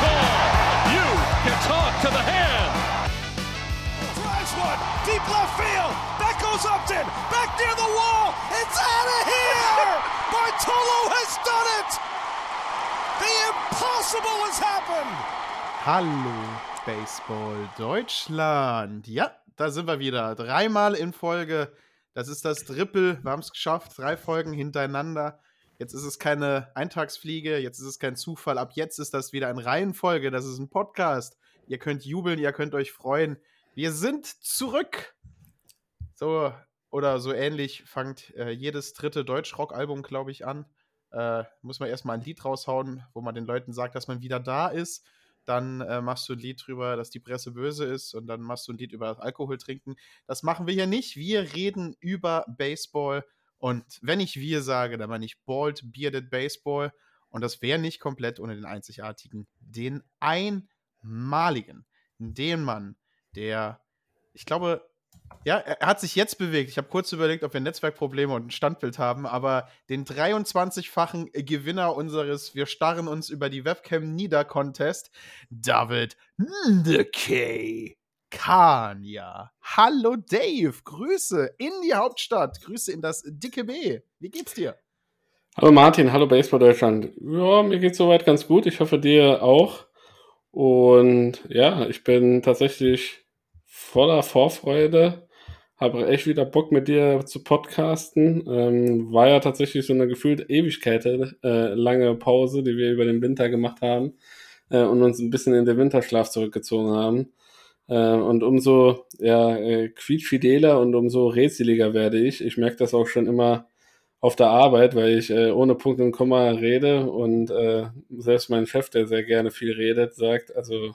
Call. You can talk to the hand. Drives one deep left field. That goes Upton. Back near the wall. It's out of here. Bartolo has done it. The impossible has happened. Hallo Baseball Deutschland. Ja, da sind wir wieder. Dreimal in Folge. Das ist das Triple. Wir haben es geschafft. Drei Folgen hintereinander. Jetzt ist es keine Eintagsfliege. Jetzt ist es kein Zufall. Ab jetzt ist das wieder in Reihenfolge. Das ist ein Podcast. Ihr könnt jubeln, ihr könnt euch freuen. Wir sind zurück. So oder so ähnlich fängt äh, jedes dritte Deutschrock-Album, glaube ich, an. Äh, muss man erstmal ein Lied raushauen, wo man den Leuten sagt, dass man wieder da ist. Dann äh, machst du ein Lied drüber, dass die Presse böse ist und dann machst du ein Lied über Alkohol trinken. Das machen wir hier nicht. Wir reden über Baseball und wenn ich wir sage, dann meine ich Bald Bearded Baseball und das wäre nicht komplett ohne den einzigartigen, den einmaligen, den Mann, der, ich glaube, ja, er hat sich jetzt bewegt. Ich habe kurz überlegt, ob wir Netzwerkprobleme und ein Standbild haben, aber den 23-fachen Gewinner unseres Wir starren uns über die Webcam nieder Contest, David Ndeke Kania. Hallo Dave, Grüße in die Hauptstadt, Grüße in das dicke B. Wie geht's dir? Hallo Martin, hallo Baseball Deutschland. Ja, mir geht's soweit ganz gut. Ich hoffe dir auch. Und ja, ich bin tatsächlich voller Vorfreude. Habe echt wieder Bock mit dir zu podcasten. Ähm, war ja tatsächlich so eine gefühlte Ewigkeit, äh, lange Pause, die wir über den Winter gemacht haben äh, und uns ein bisschen in den Winterschlaf zurückgezogen haben. Äh, und umso ja, äh, quietschfideler und umso rätseliger werde ich. Ich merke das auch schon immer auf der Arbeit, weil ich äh, ohne Punkt und Komma rede und äh, selbst mein Chef, der sehr gerne viel redet, sagt, also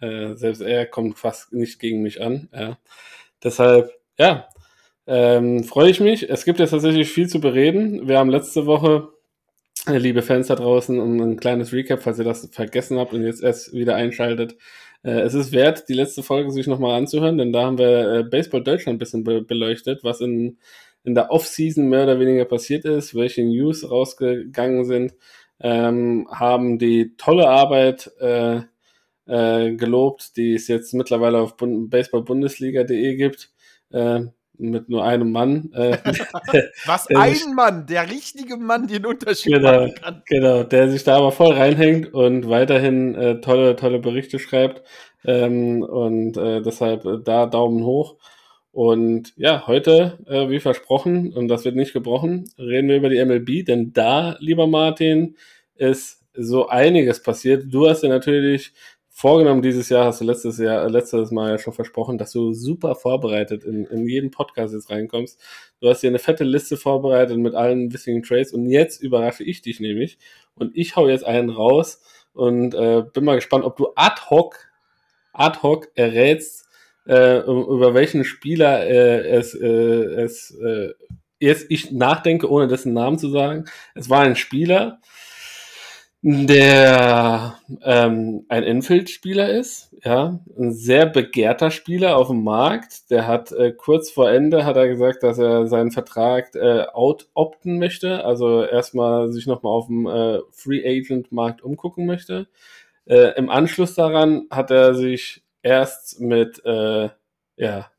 äh, selbst er kommt fast nicht gegen mich an. Ja. Deshalb, ja, ähm, freue ich mich. Es gibt jetzt tatsächlich viel zu bereden. Wir haben letzte Woche, äh, liebe Fans da draußen, um ein kleines Recap, falls ihr das vergessen habt und jetzt erst wieder einschaltet. Äh, es ist wert, die letzte Folge sich nochmal anzuhören, denn da haben wir äh, Baseball Deutschland ein bisschen be beleuchtet, was in, in der Off-Season mehr oder weniger passiert ist, welche News rausgegangen sind, ähm, haben die tolle Arbeit äh, äh, gelobt, die es jetzt mittlerweile auf baseballbundesliga.de gibt, äh, mit nur einem Mann. Äh, Was ein Mann, der richtige Mann, den Unterschied genau, machen kann. Genau, der sich da aber voll reinhängt und weiterhin äh, tolle, tolle Berichte schreibt. Ähm, und äh, deshalb äh, da Daumen hoch. Und ja, heute, äh, wie versprochen, und das wird nicht gebrochen, reden wir über die MLB, denn da, lieber Martin, ist so einiges passiert. Du hast ja natürlich vorgenommen dieses Jahr, hast du letztes Jahr, letztes Mal ja schon versprochen, dass du super vorbereitet in, in jeden Podcast jetzt reinkommst. Du hast dir eine fette Liste vorbereitet mit allen wichtigen Trades und jetzt überrasche ich dich nämlich und ich hau jetzt einen raus und äh, bin mal gespannt, ob du ad hoc, ad hoc errätst, äh, über welchen Spieler äh, es, äh, es äh, jetzt ich nachdenke, ohne dessen Namen zu sagen. Es war ein Spieler, der ähm, ein Infield-Spieler ist, ja, ein sehr begehrter Spieler auf dem Markt. Der hat äh, kurz vor Ende hat er gesagt, dass er seinen Vertrag äh, out-opten möchte, also erstmal sich nochmal auf dem äh, Free Agent-Markt umgucken möchte. Äh, Im Anschluss daran hat er sich erst mit äh, ja,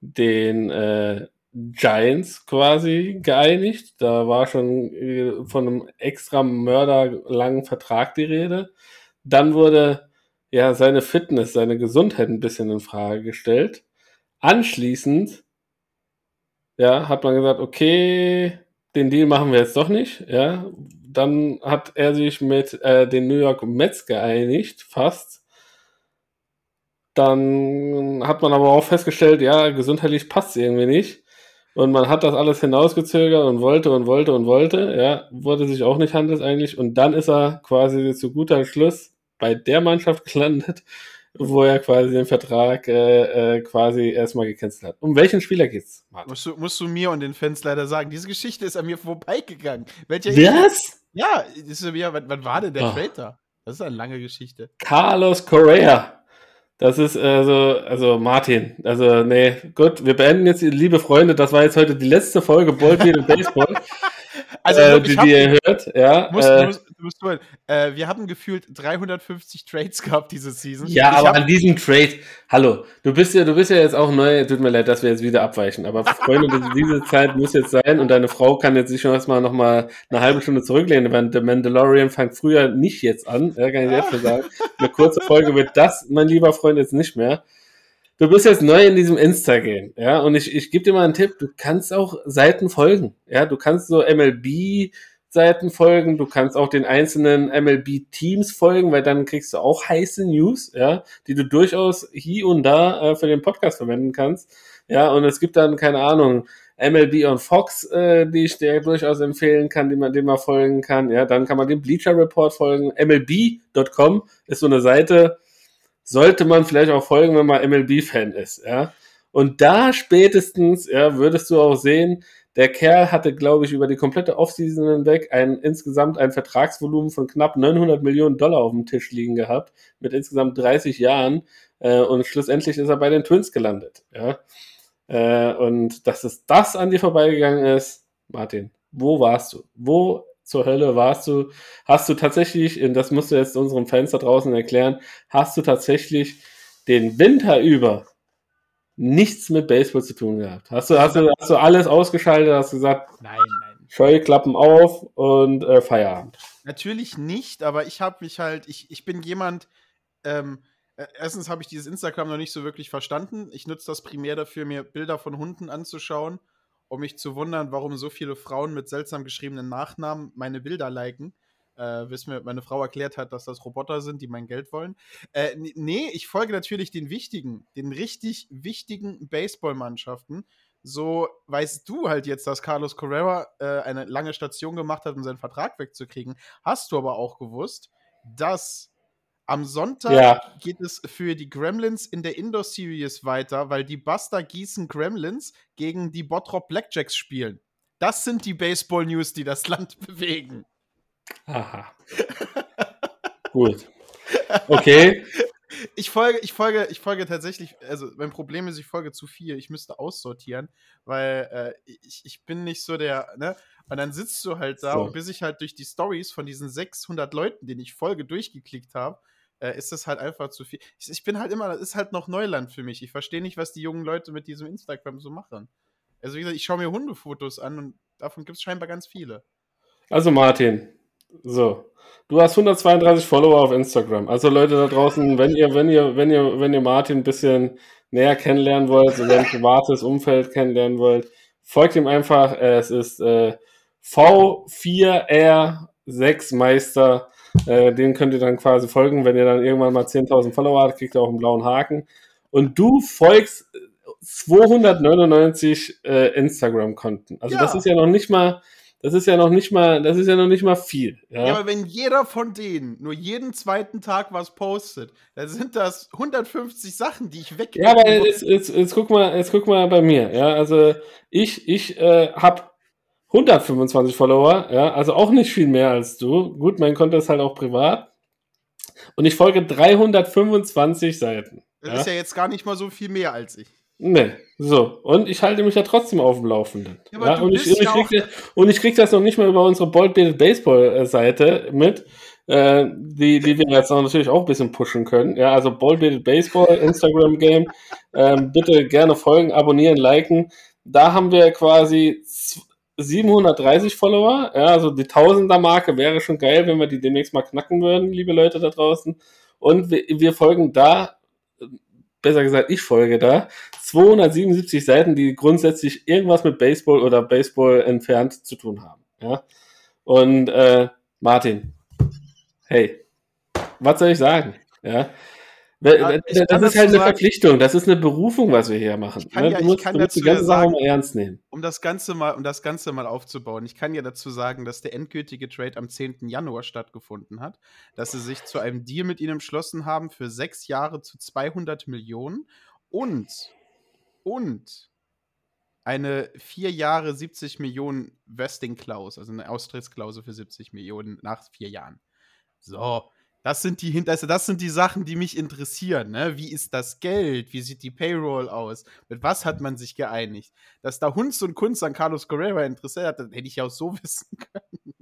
den äh, Giants quasi geeinigt. Da war schon äh, von einem extra mörderlangen Vertrag die Rede. Dann wurde ja seine Fitness, seine Gesundheit ein bisschen in Frage gestellt. Anschließend ja, hat man gesagt, okay, den Deal machen wir jetzt doch nicht. Ja, dann hat er sich mit äh, den New York Mets geeinigt, fast. Dann hat man aber auch festgestellt, ja, gesundheitlich passt es irgendwie nicht. Und man hat das alles hinausgezögert und wollte und wollte und wollte, ja, wurde sich auch nicht handelseinig. Und dann ist er quasi zu guter Schluss bei der Mannschaft gelandet, wo er quasi den Vertrag äh, äh, quasi erstmal gecancelt hat. Um welchen Spieler geht's, Martin? Musst du, musst du mir und den Fans leider sagen, diese Geschichte ist an mir vorbeigegangen. Welcher Was? Ja, ist ja, wann, wann war denn der oh. Da? Das ist eine lange Geschichte. Carlos Correa. Das ist also, also Martin. Also, nee, gut, wir beenden jetzt, liebe Freunde, das war jetzt heute die letzte Folge Ballfield und Baseball. Also, äh, die, die ihr hört, ja. Musst, äh, musst du, äh, wir haben gefühlt 350 Trades gehabt diese Season. Ja, ich aber an diesem Trade, hallo, du bist ja, du bist ja jetzt auch neu, tut mir leid, dass wir jetzt wieder abweichen, aber Freunde, diese Zeit muss jetzt sein und deine Frau kann jetzt sich schon erstmal noch mal eine halbe Stunde zurücklehnen, weil The Mandalorian fängt früher nicht jetzt an, ja, kann ich jetzt schon sagen. Eine kurze Folge wird das, mein lieber Freund, jetzt nicht mehr du bist jetzt neu in diesem Insta-Game, ja, und ich, ich gebe dir mal einen Tipp, du kannst auch Seiten folgen, ja, du kannst so MLB Seiten folgen, du kannst auch den einzelnen MLB Teams folgen, weil dann kriegst du auch heiße News, ja, die du durchaus hier und da äh, für den Podcast verwenden kannst, ja, und es gibt dann, keine Ahnung, MLB on Fox, äh, die ich dir durchaus empfehlen kann, die man dem mal folgen kann. Ja, dann kann man dem Bleacher Report folgen. MLB.com ist so eine Seite, sollte man vielleicht auch folgen, wenn man MLB-Fan ist, ja. Und da spätestens, ja, würdest du auch sehen, der Kerl hatte, glaube ich, über die komplette Offseason hinweg ein, insgesamt ein Vertragsvolumen von knapp 900 Millionen Dollar auf dem Tisch liegen gehabt, mit insgesamt 30 Jahren. Äh, und schlussendlich ist er bei den Twins gelandet. Ja? Äh, und dass es das an dir vorbeigegangen ist, Martin, wo warst du? Wo zur Hölle warst du, hast du tatsächlich, und das musst du jetzt unseren Fans da draußen erklären, hast du tatsächlich den Winter über nichts mit Baseball zu tun gehabt? Hast du, hast du, hast du alles ausgeschaltet, hast du gesagt, nein, nein. Scheuklappen auf und äh, Feierabend? Natürlich nicht, aber ich habe mich halt, ich, ich bin jemand, ähm, äh, erstens habe ich dieses Instagram noch nicht so wirklich verstanden. Ich nutze das primär dafür, mir Bilder von Hunden anzuschauen um mich zu wundern, warum so viele Frauen mit seltsam geschriebenen Nachnamen meine Bilder liken. Äh, bis mir meine Frau erklärt hat, dass das Roboter sind, die mein Geld wollen. Äh, nee, ich folge natürlich den wichtigen, den richtig wichtigen Baseballmannschaften. So weißt du halt jetzt, dass Carlos Correa äh, eine lange Station gemacht hat, um seinen Vertrag wegzukriegen. Hast du aber auch gewusst, dass am Sonntag ja. geht es für die Gremlins in der Indoor Series weiter, weil die Buster Gießen Gremlins gegen die Bottrop Blackjacks spielen. Das sind die Baseball-News, die das Land bewegen. Aha. Gut. Okay. Ich folge, ich folge, ich folge tatsächlich, also mein Problem ist, ich folge zu viel. Ich müsste aussortieren, weil äh, ich, ich bin nicht so der, ne? Und dann sitzt du halt da so. und bis ich halt durch die Stories von diesen 600 Leuten, denen ich folge, durchgeklickt habe, äh, ist das halt einfach zu viel. Ich, ich, bin halt immer, das ist halt noch Neuland für mich. Ich verstehe nicht, was die jungen Leute mit diesem Instagram so machen. Also wie gesagt, ich schaue mir Hundefotos an und davon gibt es scheinbar ganz viele. Also Martin, so, du hast 132 Follower auf Instagram. Also Leute da draußen, wenn ihr, wenn ihr, wenn ihr, wenn ihr Martin ein bisschen näher kennenlernen wollt, so sein privates Umfeld kennenlernen wollt, folgt ihm einfach. Es ist äh, V4R6 Meister äh, den könnt ihr dann quasi folgen. Wenn ihr dann irgendwann mal 10.000 Follower habt, kriegt ihr auch einen blauen Haken. Und du folgst 299 äh, Instagram-Konten. Also ja. das ist ja noch nicht mal, das ist ja noch nicht mal, das ist ja noch nicht mal viel. Ja? ja, aber wenn jeder von denen nur jeden zweiten Tag was postet, dann sind das 150 Sachen, die ich weg. Ja, aber jetzt, jetzt, jetzt, guck mal, jetzt guck mal bei mir. Ja, also ich, ich äh, habe 125 Follower, ja, also auch nicht viel mehr als du. Gut, mein Konto ist halt auch privat. Und ich folge 325 Seiten. Das ja. ist ja jetzt gar nicht mal so viel mehr als ich. Nee, so. Und ich halte mich ja trotzdem auf dem Laufenden. Ja, ja, und, ich, und, ich krieg, und, ich, krieg, das noch nicht mal über unsere Bold Baseball Seite mit, äh, die, die wir jetzt natürlich auch ein bisschen pushen können. Ja, also Bold Baseball, Instagram Game. Ähm, bitte gerne folgen, abonnieren, liken. Da haben wir quasi 730 Follower. Ja, also die Tausender-Marke wäre schon geil, wenn wir die demnächst mal knacken würden, liebe Leute da draußen. Und wir, wir folgen da, besser gesagt, ich folge da, 277 Seiten, die grundsätzlich irgendwas mit Baseball oder Baseball entfernt zu tun haben. Ja. Und äh, Martin, hey, was soll ich sagen? Ja. Ja, das ist halt eine sagen, Verpflichtung, das ist eine Berufung, was wir hier machen. Ne? Ja, du musst, du musst die ganze Sache mal ernst nehmen. Um das, Ganze mal, um das Ganze mal aufzubauen, ich kann ja dazu sagen, dass der endgültige Trade am 10. Januar stattgefunden hat, dass sie sich zu einem Deal mit ihnen entschlossen haben für sechs Jahre zu 200 Millionen und, und eine vier Jahre 70 Millionen Vesting-Klaus, also eine Austrittsklausel für 70 Millionen nach vier Jahren. So, das sind die also das sind die Sachen, die mich interessieren. Ne? Wie ist das Geld? Wie sieht die Payroll aus? Mit was hat man sich geeinigt? Dass da Hunz und Kunst an Carlos Correa interessiert hat, hätte ich ja auch so wissen können.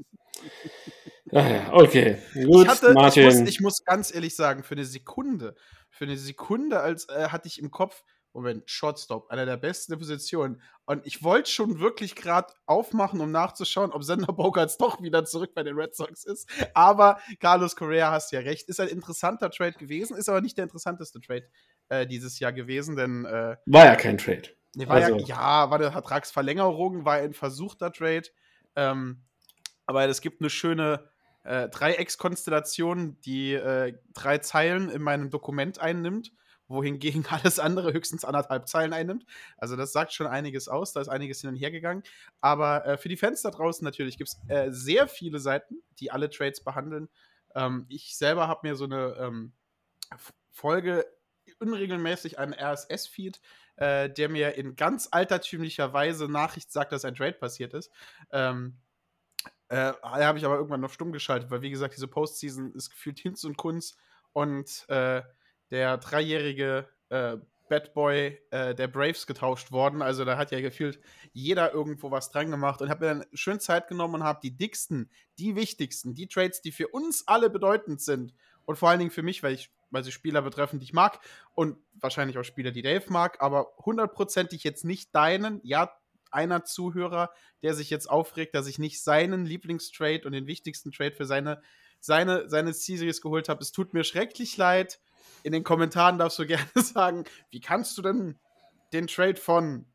Ah okay, gut, ich, hatte, Martin. Ich muss, ich muss, ganz ehrlich sagen, für eine Sekunde, für eine Sekunde als äh, hatte ich im Kopf, Moment, Shortstop, einer der besten Positionen. Und ich wollte schon wirklich gerade aufmachen, um nachzuschauen, ob Sender Bogarts doch wieder zurück bei den Red Sox ist. Aber Carlos Correa hast ja recht. Ist ein interessanter Trade gewesen, ist aber nicht der interessanteste Trade äh, dieses Jahr gewesen, denn. Äh, war ja kein Trade. Nee, war also. ja, ja, war eine Vertragsverlängerung, war ein versuchter Trade. Ähm, aber es gibt eine schöne äh, Dreieckskonstellation, die äh, drei Zeilen in meinem Dokument einnimmt wohingegen alles andere höchstens anderthalb Zeilen einnimmt. Also das sagt schon einiges aus, da ist einiges hin und her gegangen. Aber äh, für die Fans da draußen natürlich gibt es äh, sehr viele Seiten, die alle Trades behandeln. Ähm, ich selber habe mir so eine ähm, Folge unregelmäßig einen RSS-Feed, äh, der mir in ganz altertümlicher Weise Nachricht sagt, dass ein Trade passiert ist. Ähm, äh, habe ich aber irgendwann noch stumm geschaltet, weil wie gesagt, diese Postseason ist gefühlt Hinz und Kunz und äh, der dreijährige äh, Bad Boy äh, der Braves getauscht worden. Also da hat ja gefühlt jeder irgendwo was dran gemacht und habe mir dann schön Zeit genommen und habe die dicksten, die wichtigsten, die Trades, die für uns alle bedeutend sind und vor allen Dingen für mich, weil ich weil sie Spieler betreffen, die ich mag und wahrscheinlich auch Spieler, die Dave mag, aber hundertprozentig jetzt nicht deinen, ja, einer Zuhörer, der sich jetzt aufregt, dass ich nicht seinen Lieblingstrade und den wichtigsten Trade für seine, seine, seine Series geholt habe. Es tut mir schrecklich leid in den Kommentaren darfst du gerne sagen, wie kannst du denn den Trade von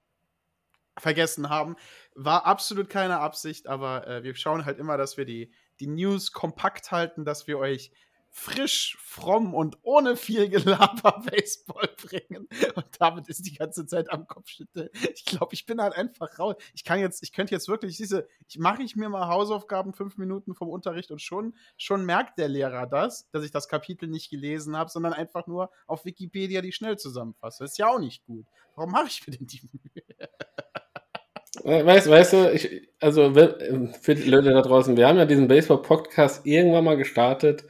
vergessen haben? War absolut keine Absicht, aber äh, wir schauen halt immer, dass wir die, die News kompakt halten, dass wir euch frisch, fromm und ohne viel Gelaber Baseball bringen. Und damit ist die ganze Zeit am Kopfschütteln. Ich glaube, ich bin halt einfach raus. Ich kann jetzt, ich könnte jetzt wirklich diese, ich mache ich mir mal Hausaufgaben fünf Minuten vom Unterricht und schon, schon merkt der Lehrer das, dass ich das Kapitel nicht gelesen habe, sondern einfach nur auf Wikipedia die schnell zusammenfasse. Ist ja auch nicht gut. Warum mache ich mir denn die Mühe? Weißt, weißt du, ich, also für die Leute da draußen, wir haben ja diesen Baseball-Podcast irgendwann mal gestartet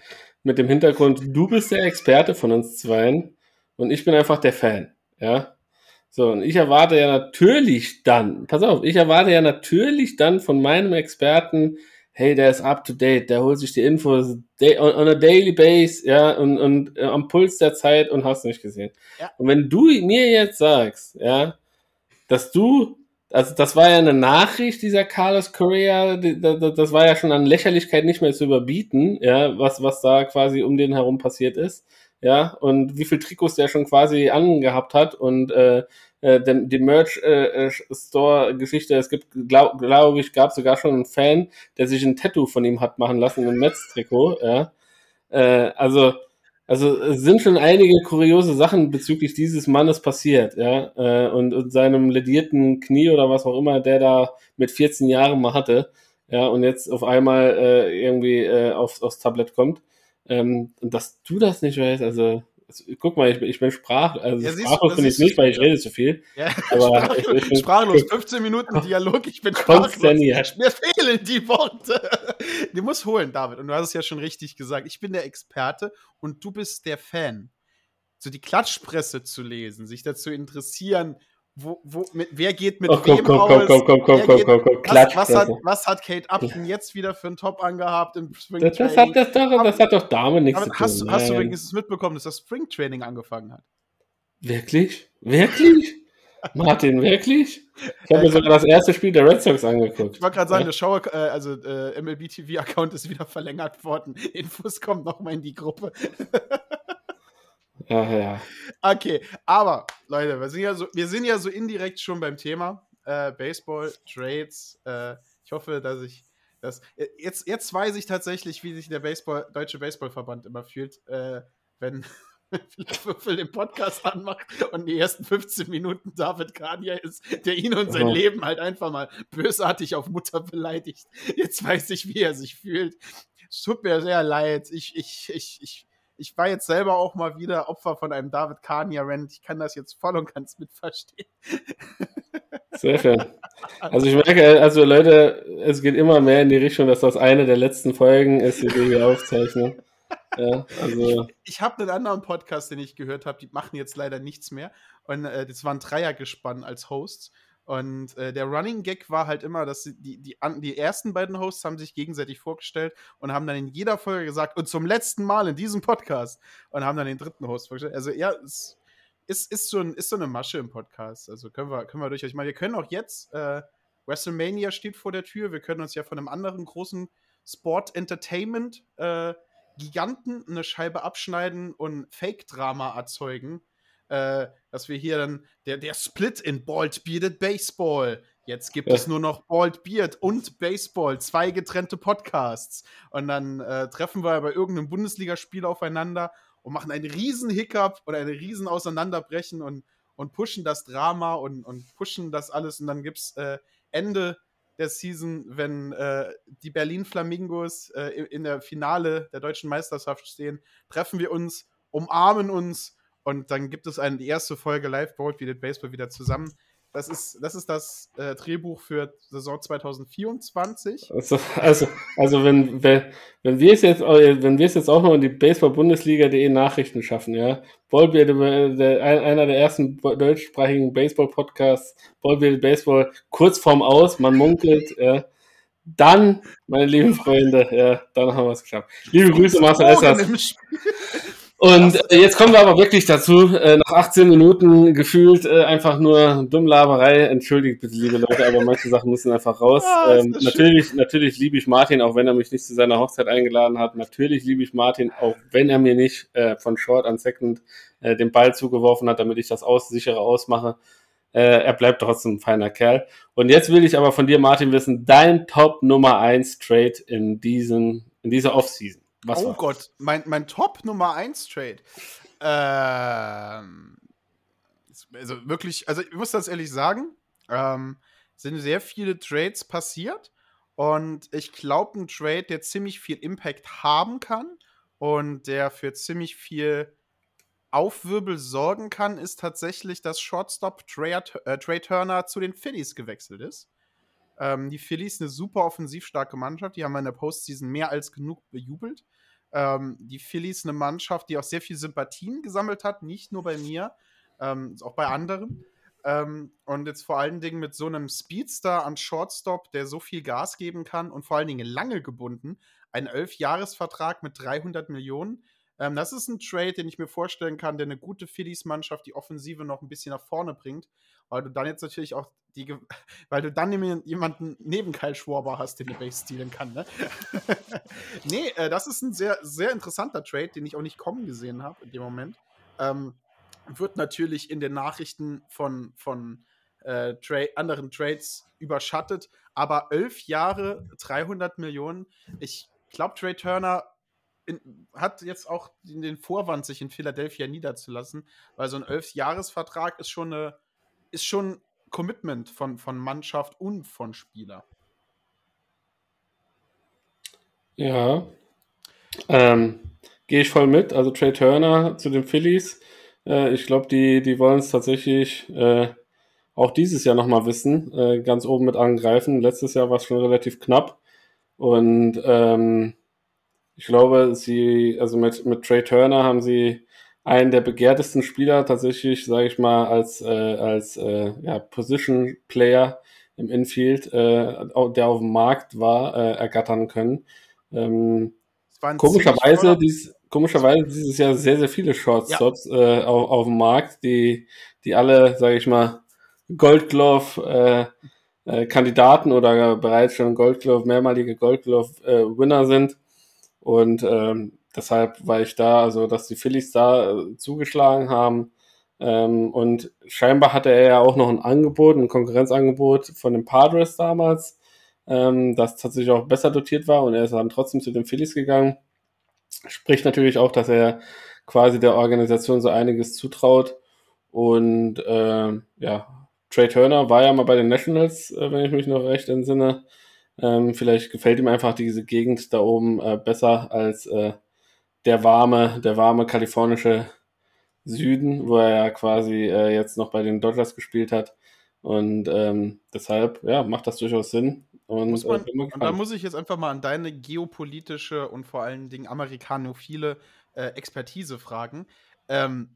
mit dem Hintergrund, du bist der Experte von uns zweien und ich bin einfach der Fan, ja. So, und ich erwarte ja natürlich dann, pass auf, ich erwarte ja natürlich dann von meinem Experten, hey, der ist up to date, der holt sich die Infos on, on a daily base, ja, und, und äh, am Puls der Zeit und hast nicht gesehen. Ja. Und wenn du mir jetzt sagst, ja, dass du also das war ja eine Nachricht dieser Carlos Correa, das war ja schon an Lächerlichkeit nicht mehr zu überbieten, ja, was, was da quasi um den herum passiert ist, ja, und wie viel Trikots der schon quasi angehabt hat und äh, äh die Merch-Store-Geschichte, äh, es gibt, glaube glaub ich, gab sogar schon einen Fan, der sich ein Tattoo von ihm hat machen lassen, ein Metz-Trikot, ja, äh, also also es sind schon einige kuriose Sachen bezüglich dieses Mannes passiert, ja, äh, und, und seinem ledierten Knie oder was auch immer, der da mit 14 Jahren mal hatte, ja, und jetzt auf einmal äh, irgendwie äh, aufs, aufs Tablett kommt. Ähm, und dass du das nicht weißt, also guck mal, ich, ich bin sprach, also ja, sprachlos bin ich nicht, weil ich rede zu viel. Ja, aber sprachlos, ich, ich sprachlos 15 Minuten Dialog, ich bin sprachlos. Mir fehlen die Worte. Die muss holen, David. Und du hast es ja schon richtig gesagt. Ich bin der Experte und du bist der Fan. So die Klatschpresse zu lesen, sich dazu interessieren, wo, wo, mit, wer geht mit oh, wem komm, aus? Komm, komm, komm, komm, komm, komm, was, was, hat, was hat Kate Upton jetzt wieder für einen Top angehabt im Spring das, das, hat, das, doch, das hat doch damit nichts zu tun. Hast, hast du übrigens mitbekommen, dass das Spring Training angefangen hat? Wirklich? Wirklich? Martin, wirklich? Ich habe mir sogar das erste Spiel der Red Sox angeguckt. Ich wollte gerade sagen, ja? der Schauer, äh, also äh, MLB TV-Account ist wieder verlängert worden. Infos kommen nochmal in die Gruppe. Ja, ja. Okay, aber Leute, wir sind ja so, wir sind ja so indirekt schon beim Thema äh, Baseball, Trades. Äh, ich hoffe, dass ich das. Äh, jetzt, jetzt weiß ich tatsächlich, wie sich der Baseball, Deutsche Baseballverband immer fühlt, äh, wenn, Würfel den Podcast anmacht und die ersten 15 Minuten David Kania ist, der ihn und sein Ja. Leben halt einfach mal bösartig auf Mutter beleidigt. Jetzt weiß ich, wie er sich fühlt. Es tut mir sehr leid. Ich, ich, ich, ich, ich war jetzt selber auch mal wieder Opfer von einem David Kania-Rant. Ich kann das jetzt voll und ganz mitverstehen. Sehr schön. Also ich merke, also Leute, es geht immer mehr in die Richtung, dass das eine der letzten Folgen ist, die wir hier aufzeichnen. Ja, also Ich habe einen anderen Podcast, den ich gehört habe, die machen jetzt leider nichts mehr. Und äh, das war ein Dreiergespann als Hosts. Und äh, der Running Gag war halt immer, dass die, die, die ersten beiden Hosts haben sich gegenseitig vorgestellt und haben dann in jeder Folge gesagt, und zum letzten Mal in diesem Podcast. Und haben dann den dritten Host vorgestellt. Also ja, es ist, ist, so, ein, ist so eine Masche im Podcast. Also können wir, können wir durchaus. Ich meine, wir können auch jetzt, äh, WrestleMania steht vor der Tür, wir können uns ja von einem anderen großen Sport Entertainment äh, Giganten eine Scheibe abschneiden und Fake-Drama erzeugen. Äh, dass wir hier dann der, der Split in Bald Bearded Baseball. Jetzt gibt Ja. es nur noch Bald Beard und Baseball, zwei getrennte Podcasts. Und dann äh, treffen wir bei irgendeinem Bundesligaspiel aufeinander und machen einen riesen Hiccup und eine riesen Auseinanderbrechen und, und pushen das Drama und, und pushen das alles. Und dann gibt es äh, Ende der Season, wenn äh, die Berlin Flamingos äh, in der Finale der deutschen Meisterschaft stehen, treffen wir uns, umarmen uns und dann gibt es eine erste Folge Live Bold wie Baseball wieder zusammen. Das ist das, ist das äh, Drehbuch für Saison 2024. Also, also, also wenn, wenn, wenn wir es jetzt, äh, wenn wir es jetzt auch noch in die Baseball-Bundesliga.de Nachrichten schaffen, ja, Ballbeard, einer der ersten deutschsprachigen Baseball-Podcasts, Ballbeard Baseball, kurz vorm Aus, man munkelt, ja, dann, meine lieben Freunde, ja, dann haben wir es geschafft. Liebe Grüße, Marcel Essers. Und jetzt kommen wir aber wirklich dazu, äh, nach 18 Minuten gefühlt äh, einfach nur Dummlaberei. Entschuldigt bitte, liebe Leute, aber manche Sachen müssen einfach raus. Ah, ist ähm, schön. natürlich, natürlich liebe ich Martin, auch wenn er mich nicht zu seiner Hochzeit eingeladen hat. Natürlich liebe ich Martin, auch wenn er mir nicht äh, von Short an Second äh, den Ball zugeworfen hat, damit ich das aus, sichere ausmache. Äh, er bleibt trotzdem ein feiner Kerl. Und jetzt will ich aber von dir, Martin, wissen, dein Top Nummer 1 Trade in, diesen, in dieser Offseason. Was oh war? Gott, mein, mein Top Nummer 1 Trade. Ähm, also wirklich, also ich muss das ehrlich sagen, ähm, sind sehr viele Trades passiert und ich glaube, ein Trade, der ziemlich viel Impact haben kann und der für ziemlich viel Aufwirbel sorgen kann, ist tatsächlich, dass Shortstop Trey, äh, Trey Turner zu den Phillies gewechselt ist. Ähm, die Phillies eine super offensiv starke Mannschaft. Die haben wir in der Postseason mehr als genug bejubelt. Ähm, die Phillies eine Mannschaft, die auch sehr viel Sympathien gesammelt hat, nicht nur bei mir, ähm, auch bei anderen. Ähm, und jetzt vor allen Dingen mit so einem Speedster an Shortstop, der so viel Gas geben kann und vor allen Dingen lange gebunden, ein Elf-Jahres-Vertrag mit 300 Millionen. Ähm, das ist ein Trade, den ich mir vorstellen kann, der eine gute Phillies-Mannschaft, die Offensive noch ein bisschen nach vorne bringt, weil du dann jetzt natürlich auch die, weil du dann jemanden neben Kyle Schwarber hast, den du Base stealen kann, ne? nee, äh, das ist ein sehr, sehr interessanter Trade, den ich auch nicht kommen gesehen habe in dem Moment. Ähm, wird natürlich in den Nachrichten von, von äh, Tra anderen Trades überschattet, aber elf Jahre, 300 Millionen. Ich glaube, Trey Turner in, hat jetzt auch den Vorwand, sich in Philadelphia niederzulassen, weil so ein elf-Jahres-Vertrag ist schon eine, ist schon Commitment von, von Mannschaft und von Spieler. Ja. Ähm, Gehe ich voll mit. Also Trey Turner zu den Phillies. Äh, ich glaube, die, die wollen es tatsächlich äh, auch dieses Jahr nochmal wissen. Äh, ganz oben mit angreifen. Letztes Jahr war es schon relativ knapp. Und ähm, ich glaube, sie, also mit, mit Trey Turner haben sie einen der begehrtesten Spieler tatsächlich, sage ich mal, als, äh, als äh, ja, Position Player im Infield, äh, der auf dem Markt war, äh, ergattern können. Ähm, komischerweise, dies, komischerweise dieses Jahr sehr, sehr viele Shortstops äh, auf, auf dem Markt, die, die alle, sage ich mal, Gold Glove äh, äh, Kandidaten oder bereits schon Gold Glove, mehrmalige Gold Glove äh, Winner sind. Und ähm, deshalb war ich da, also dass die Phillies da äh, zugeschlagen haben. Ähm, und scheinbar hatte er ja auch noch ein Angebot, ein Konkurrenzangebot von den Padres damals, ähm, das tatsächlich auch besser dotiert war und er ist dann trotzdem zu den Phillies gegangen. Spricht natürlich auch, dass er quasi der Organisation so einiges zutraut. Und äh, ja, Trey Turner war ja mal bei den Nationals, äh, wenn ich mich noch recht entsinne. Ähm, vielleicht gefällt ihm einfach diese Gegend da oben äh, besser als äh, der warme, der warme kalifornische Süden, wo er ja quasi äh, jetzt noch bei den Dodgers gespielt hat. Und ähm, deshalb, ja, macht das durchaus Sinn. Und, Muss man, äh, mal und da muss ich jetzt einfach mal an deine geopolitische und vor allen Dingen amerikanophile äh, Expertise fragen. Ähm,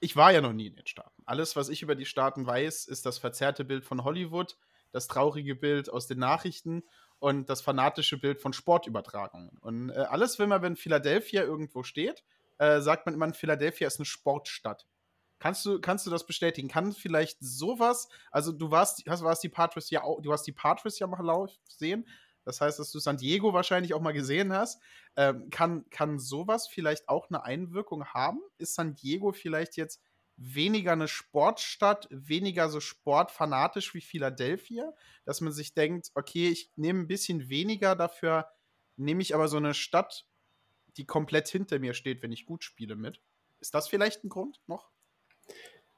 ich war ja noch nie in den Staaten. Alles, was ich über die Staaten weiß, ist das verzerrte Bild von Hollywood, das traurige Bild aus den Nachrichten und das fanatische Bild von Sportübertragungen. Und äh, alles, wenn man, wenn Philadelphia irgendwo steht, äh, sagt man immer, Philadelphia ist eine Sportstadt. Kannst du, kannst du das bestätigen? Kann vielleicht sowas, also du warst, hast, warst die Patriots ja auch, du hast die Patriots ja mal sehen. Das heißt, dass du San Diego wahrscheinlich auch mal gesehen hast. Ähm, kann, kann sowas vielleicht auch eine Einwirkung haben? Ist San Diego vielleicht jetzt weniger eine Sportstadt, weniger so sportfanatisch wie Philadelphia? Dass man sich denkt, okay, ich nehme ein bisschen weniger, dafür nehme ich aber so eine Stadt, die komplett hinter mir steht, wenn ich gut spiele mit. Ist das vielleicht ein Grund noch?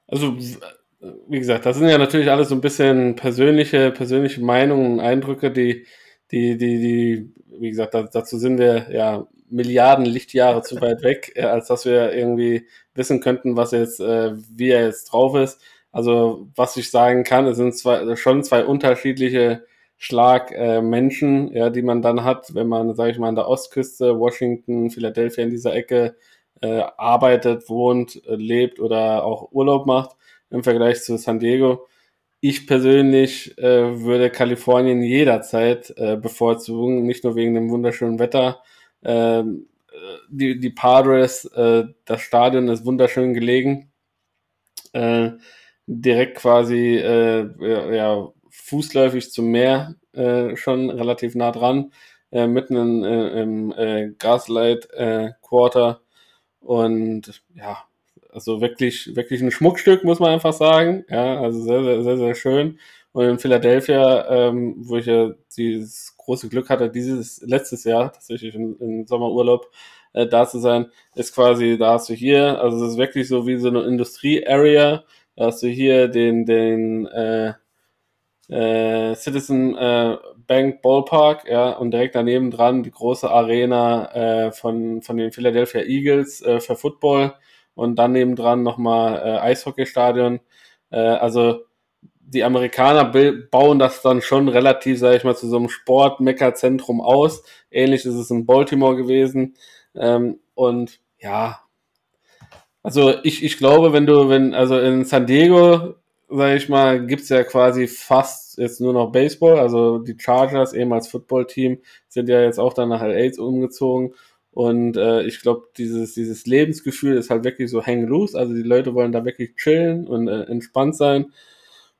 Also, wie gesagt, das sind ja natürlich alles so ein bisschen persönliche, persönliche Meinungen Eindrücke, die, die, die, die, wie gesagt, da, dazu sind wir ja Milliarden Lichtjahre zu weit weg, äh, als dass wir irgendwie wissen könnten, was jetzt, äh, wie er jetzt drauf ist. Also, was ich sagen kann, es sind zwei, schon zwei unterschiedliche Schlag äh, ja, die man dann hat, wenn man, sage ich mal, an der Ostküste, Washington, Philadelphia in dieser Ecke äh, arbeitet, wohnt, äh, lebt oder auch Urlaub macht im Vergleich zu San Diego. Ich persönlich äh, würde Kalifornien jederzeit äh, bevorzugen, nicht nur wegen dem wunderschönen Wetter. Ähm, äh, die, die Padres, äh, das Stadion ist wunderschön gelegen. Äh, direkt quasi äh, ja, fußläufig zum Meer äh, schon relativ nah dran, äh, mitten in, äh, im Gaslight Quarter und ja, also wirklich, wirklich ein Schmuckstück, muss man einfach sagen. Ja, also sehr, sehr, sehr, sehr schön. Und in Philadelphia, ähm, wo ich ja dieses große Glück hatte, dieses letztes Jahr tatsächlich im, im Sommerurlaub äh, da zu sein, ist quasi, da hast du hier, also es ist wirklich so wie so eine Industrie-Area, da hast du hier den, den äh, äh, Citizen äh, Bank Ballpark, ja, und direkt daneben dran die große Arena äh, von, von den Philadelphia Eagles äh, für Football und dann nebendran nochmal äh, Eishockeystadion. Äh, also die Amerikaner bauen das dann schon relativ, sage ich mal, zu so einem Sport-Mecker-Zentrum aus. Ähnlich ist es in Baltimore gewesen. Ähm, und ja, also ich, ich glaube, wenn du, wenn, also in San Diego, sage ich mal, gibt's ja quasi fast jetzt nur noch Baseball. Also die Chargers, ehemals Football-Team, sind ja jetzt auch dann nach LA umgezogen. Und äh, ich glaube, dieses, dieses Lebensgefühl ist halt wirklich so hang loose. Also die Leute wollen da wirklich chillen und äh, entspannt sein.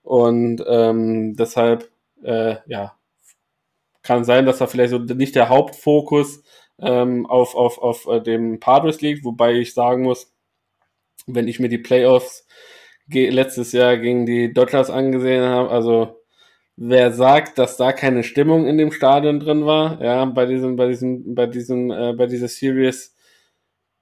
Und ähm, deshalb, äh, ja, kann sein, dass da vielleicht so nicht der Hauptfokus ähm, auf, auf, auf äh, dem Padres liegt, wobei ich sagen muss, wenn ich mir die Playoffs letztes Jahr gegen die Dodgers angesehen habe, also wer sagt, dass da keine Stimmung in dem Stadion drin war, ja, bei diesem, bei diesem, bei diesem, äh, bei dieser Series,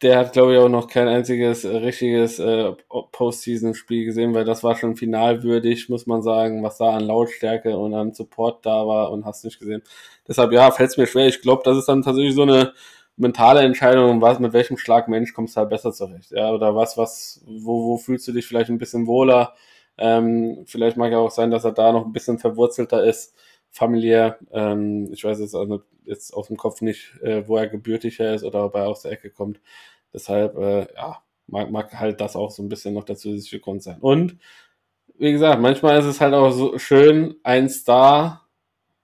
der hat, glaube ich, auch noch kein einziges äh, richtiges äh, Postseason-Spiel gesehen, weil das war schon finalwürdig, muss man sagen, was da an Lautstärke und an Support da war und hast nicht gesehen. Deshalb, ja, fällt es mir schwer. Ich glaube, das ist dann tatsächlich so eine mentale Entscheidung, was, mit welchem Schlag Mensch kommst du halt besser zurecht, ja, oder was, was, wo, wo fühlst du dich vielleicht ein bisschen wohler, ähm, vielleicht mag ja auch sein, dass er da noch ein bisschen verwurzelter ist, familiär. Ähm, ich weiß jetzt, also jetzt aus dem Kopf nicht, äh, wo er gebürtiger ist oder ob er aus der Ecke kommt. Deshalb, äh, ja, mag, mag halt das auch so ein bisschen noch der zusätzliche Grund sein. Und wie gesagt, manchmal ist es halt auch so schön, ein Star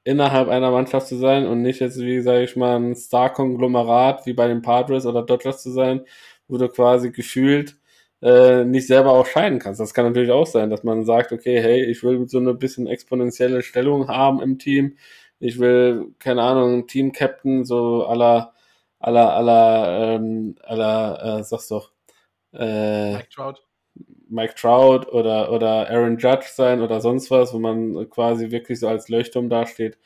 innerhalb einer Mannschaft zu sein und nicht jetzt, wie sage ich mal, ein Star-Konglomerat wie bei den Padres oder Dodgers zu sein, wo du quasi gefühlt äh, nicht selber auch scheiden kannst. Das kann natürlich auch sein, dass man sagt, okay, hey, ich will so eine bisschen exponentielle Stellung haben im Team. Ich will, keine Ahnung, Team-Captain, so aller, aller, aller, ähm, aller, äh, sag's doch, äh, Mike Trout. Mike Trout oder, oder Aaron Judge sein oder sonst was, wo man quasi wirklich so als Leuchtturm dasteht.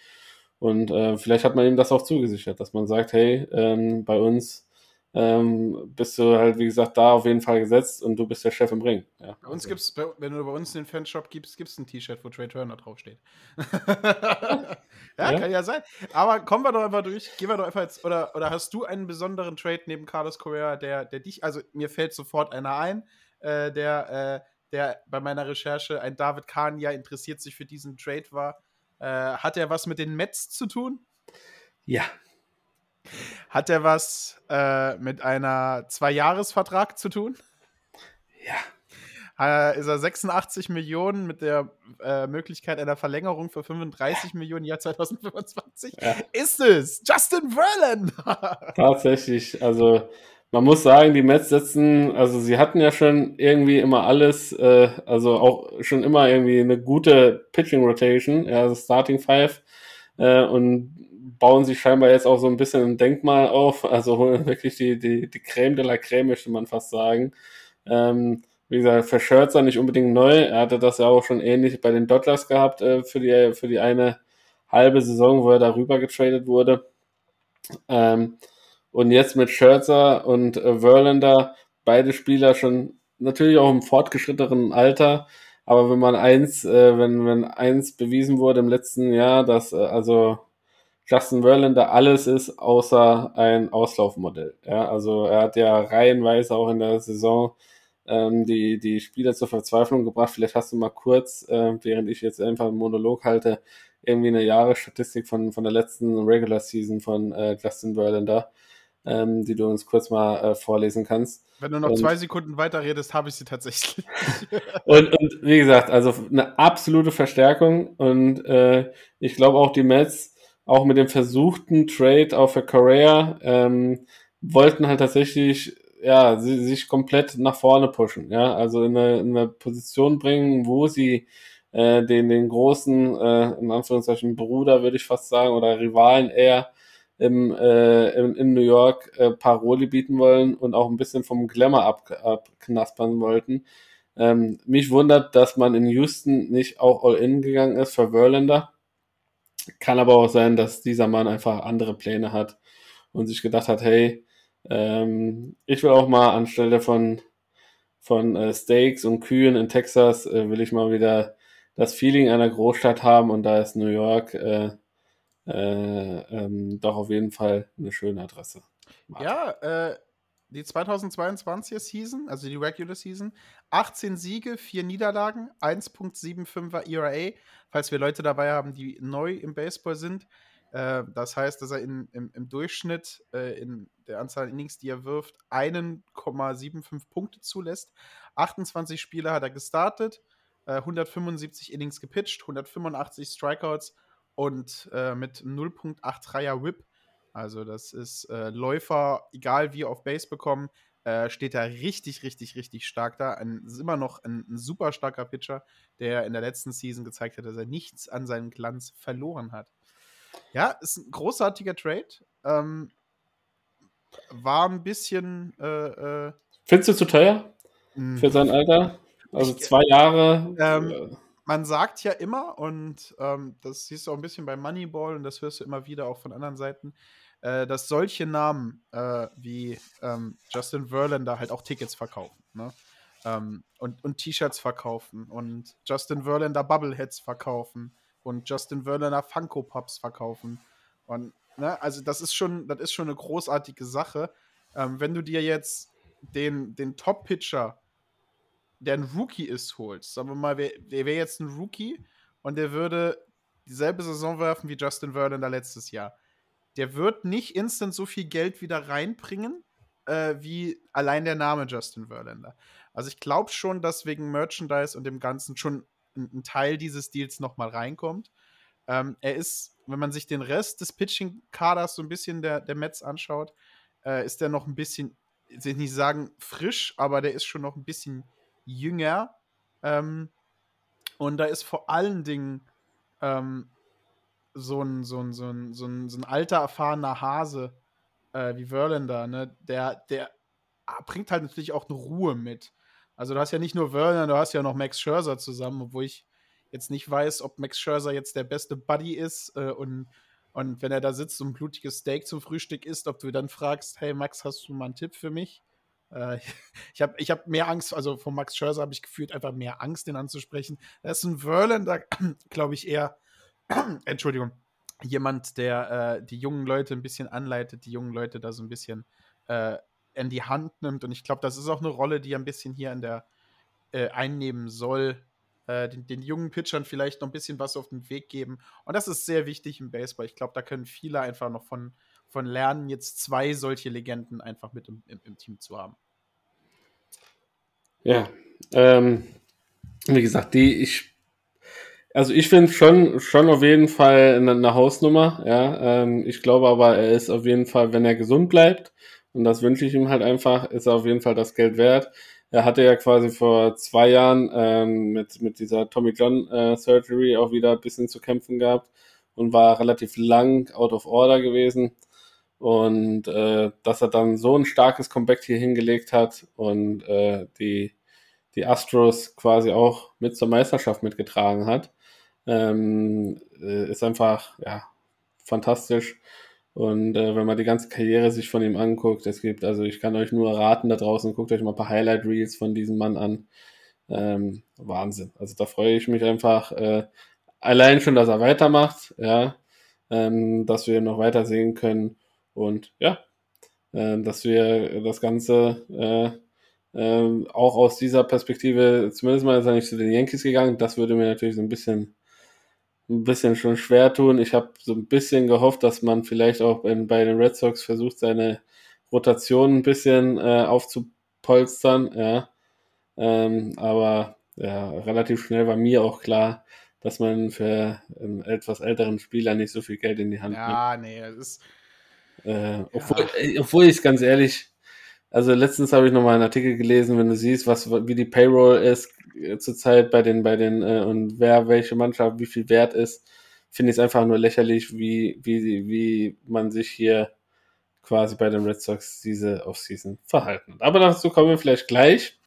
Und äh, vielleicht hat man ihm das auch zugesichert, dass man sagt, hey, ähm, bei uns ähm, bist du halt, wie gesagt, da auf jeden Fall gesetzt und du bist der Chef im Ring. Ja, Bei uns also. gibt's, wenn du bei uns in den Fanshop gibst, gibt es ein T-Shirt, wo Trey Turner draufsteht. ja, Ja. kann ja sein. Aber kommen wir doch einfach durch. Gehen wir doch einfach jetzt. Oder, oder hast du einen besonderen Trade neben Carlos Correa, der, der dich, also mir fällt sofort einer ein, äh, der, äh, der bei meiner Recherche ein David Kahn ja interessiert sich für diesen Trade war. Äh, hat er was mit den Mets zu tun? Ja. Hat er was äh, mit einer Zwei-Jahres-Vertrag zu tun? Ja. Äh, ist er 86 Millionen mit der äh, Möglichkeit einer Verlängerung für 35 Millionen im Jahr 2025? Ja. Ist es Justin Verlander? Tatsächlich, also man muss sagen, die Mets setzen, also sie hatten ja schon irgendwie immer alles, äh, also auch schon immer irgendwie eine gute Pitching Rotation, ja, also Starting Five äh, und bauen sich scheinbar jetzt auch so ein bisschen ein Denkmal auf, also wirklich die, die, die Creme de la Creme, möchte man fast sagen. Ähm, wie gesagt, für Scherzer nicht unbedingt neu, er hatte das ja auch schon ähnlich bei den Dodgers gehabt äh, für, die, für die eine halbe Saison, wo er darüber getradet wurde. Ähm, und jetzt mit Scherzer und äh, Verlander, beide Spieler schon natürlich auch im fortgeschrittenen Alter. Aber wenn man eins, äh, wenn, wenn eins bewiesen wurde im letzten Jahr, dass äh, also Justin Verlander alles ist außer ein Auslaufmodell. Ja, also er hat ja reihenweise auch in der Saison ähm, die, die Spieler zur Verzweiflung gebracht. Vielleicht hast du mal kurz, äh, während ich jetzt einfach einen Monolog halte, irgendwie eine Jahresstatistik von, von der letzten Regular Season von äh, Justin Verlander, ähm, die du uns kurz mal äh, vorlesen kannst. Wenn du noch Und- zwei Sekunden weiter redest, habe ich sie tatsächlich. Und, und wie gesagt, also eine absolute Verstärkung und äh, ich glaube auch die Mets, auch mit dem versuchten Trade auch für Korea, ähm, wollten halt tatsächlich ja, sie, sich komplett nach vorne pushen, ja, also in eine, in eine Position bringen, wo sie äh, den, den großen, äh, in Anführungszeichen Bruder, würde ich fast sagen, oder Rivalen eher im, äh, in, in New York äh, Paroli bieten wollen und auch ein bisschen vom Glamour ab, abknaspern wollten. Ähm, mich wundert, dass man in Houston nicht auch All-In gegangen ist für Verlander. Kann aber auch sein, dass dieser Mann einfach andere Pläne hat und sich gedacht hat, hey, ähm, ich will auch mal anstelle von, von äh, Steaks und Kühen in Texas, äh, will ich mal wieder das Feeling einer Großstadt haben und da ist New York äh, äh, ähm, doch auf jeden Fall eine schöne Adresse. Ja, äh, die 2022er Season, also die Regular Season, 18 Siege, 4 Niederlagen, 1.75er ERA. Falls wir Leute dabei haben, die neu im Baseball sind, äh, das heißt, dass er in, im, im Durchschnitt äh, in der Anzahl Innings, die er wirft, 1,75 Punkte zulässt. 28 Spiele hat er gestartet, äh, 175 Innings gepitcht, 185 Strikeouts und äh, mit 0.83er Whip. Also das ist äh, Läufer, egal wie auf Base bekommen, steht er richtig, richtig, richtig stark da. Ein, ist immer noch ein, ein super starker Pitcher, der in der letzten Season gezeigt hat, dass er nichts an seinem Glanz verloren hat. Ja, ist ein großartiger Trade. Ähm, war ein bisschen äh, äh, Findest du zu teuer mh, für sein Alter? Also Ich- zwei Jahre. Ähm, äh, man sagt ja immer, und ähm, das siehst du auch ein bisschen bei Moneyball und das hörst du immer wieder auch von anderen Seiten, äh, dass solche Namen äh, wie ähm, Justin Verlander halt auch Tickets verkaufen. Ne? Ähm, und und T-Shirts verkaufen und Justin Verlander Bubbleheads verkaufen und Justin Verlander Funko Pops verkaufen. Und ne, also das ist schon, das ist schon eine großartige Sache. Ähm, wenn du dir jetzt den, den Top-Pitcher der ein Rookie ist, holst. Sagen wir mal, der wäre jetzt ein Rookie und der würde dieselbe Saison werfen wie Justin Verlander letztes Jahr. Der wird nicht instant so viel Geld wieder reinbringen, äh, wie allein der Name Justin Verlander. Also ich glaube schon, dass wegen Merchandise und dem Ganzen schon ein, Teil dieses Deals nochmal reinkommt. Ähm, er ist, wenn man sich den Rest des Pitching-Kaders so ein bisschen der, der Mets anschaut, äh, ist der noch ein bisschen, ich will nicht sagen frisch, aber der ist schon noch ein bisschen jünger. Ähm, und da ist vor allen Dingen ähm, so, ein, so, ein, so, ein, so, ein, so ein alter, erfahrener Hase äh, wie Verlander, ne? der, der ah, bringt halt natürlich auch eine Ruhe mit. Also du hast ja nicht nur Verlander, du hast ja noch Max Scherzer zusammen, obwohl ich jetzt nicht weiß, ob Max Scherzer jetzt der beste Buddy ist äh, und Und wenn er da sitzt und ein blutiges Steak zum Frühstück isst, ob du dann fragst, hey Max, hast du mal einen Tipp für mich? Äh, ich habe ich hab mehr Angst, also von Max Scherzer habe ich gefühlt einfach mehr Angst, den anzusprechen. Er ist ein Verlander, glaube ich, eher, Entschuldigung, jemand, der äh, die jungen Leute ein bisschen anleitet, die jungen Leute da so ein bisschen in die Hand nimmt. Und ich glaube, das ist auch eine Rolle, die er ein bisschen hier in der äh, einnehmen soll. Äh, den, den, jungen Pitchern vielleicht noch ein bisschen was auf den Weg geben. Und das ist sehr wichtig im Baseball. Ich glaube, da können viele einfach noch von, von lernen, jetzt zwei solche Legenden einfach mit im, im, im Team zu haben. Ja, ähm, wie gesagt, die ich also ich finde schon, schon auf jeden Fall eine, eine Hausnummer, ja. Ähm, ich glaube aber, er ist auf jeden Fall, wenn er gesund bleibt, und das wünsche ich ihm halt einfach, ist auf jeden Fall das Geld wert. Er hatte ja quasi vor zwei Jahren ähm, mit, mit dieser Tommy John äh, Surgery auch wieder ein bisschen zu kämpfen gehabt und war relativ lang out of order gewesen. Und äh, dass er dann so ein starkes Comeback hier hingelegt hat und äh, die, die Astros quasi auch mit zur Meisterschaft mitgetragen hat, ähm, äh, ist einfach ja, fantastisch. Und äh, wenn man die ganze Karriere sich von ihm anguckt, es gibt, also ich kann euch nur raten da draußen, guckt euch mal ein paar Highlight Reels von diesem Mann an. Ähm, Wahnsinn. Also da freue ich mich einfach äh, allein schon, dass er weitermacht, ja, ähm, dass wir noch weiter sehen können und ja, äh, dass wir das Ganze äh, äh, auch aus dieser Perspektive, zumindest mal ist er nicht zu den Yankees gegangen, das würde mir natürlich so ein bisschen ein bisschen schon schwer tun. Ich habe so ein bisschen gehofft, dass man vielleicht auch in, bei den Red Sox versucht, seine Rotation ein bisschen äh, aufzupolstern. Ja. Ähm, aber ja, relativ schnell war mir auch klar, dass man für einen etwas älteren Spieler nicht so viel Geld in die Hand nimmt. Ja, nee, das ist. Äh, obwohl, ja. Äh, obwohl ich ganz ehrlich, also letztens habe ich noch mal einen Artikel gelesen, wenn du siehst, was wie die Payroll ist äh, zurzeit bei den bei den äh, und wer welche Mannschaft wie viel wert ist, finde ich es einfach nur lächerlich, wie wie wie man sich hier quasi bei den Red Sox diese Offseason verhalten. Aber dazu kommen wir vielleicht gleich.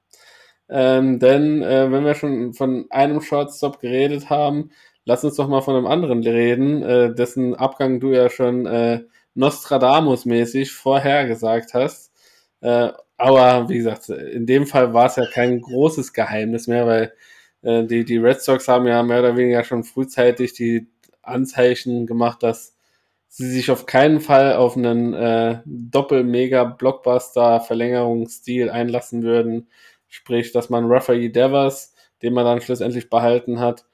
Ähm, denn äh, wenn wir schon von einem Shortstop geredet haben, lass uns doch mal von einem anderen reden, äh, dessen Abgang du ja schon äh, Nostradamus-mäßig vorhergesagt hast. Äh, aber wie gesagt, in dem Fall war es ja kein großes Geheimnis mehr, weil äh, die, die Red Sox haben ja mehr oder weniger schon frühzeitig die Anzeichen gemacht, dass sie sich auf keinen Fall auf einen äh, Doppel-Mega-Blockbuster-Verlängerungsstil einlassen würden. Sprich, dass man Rafael Devers, den man dann schlussendlich behalten hat,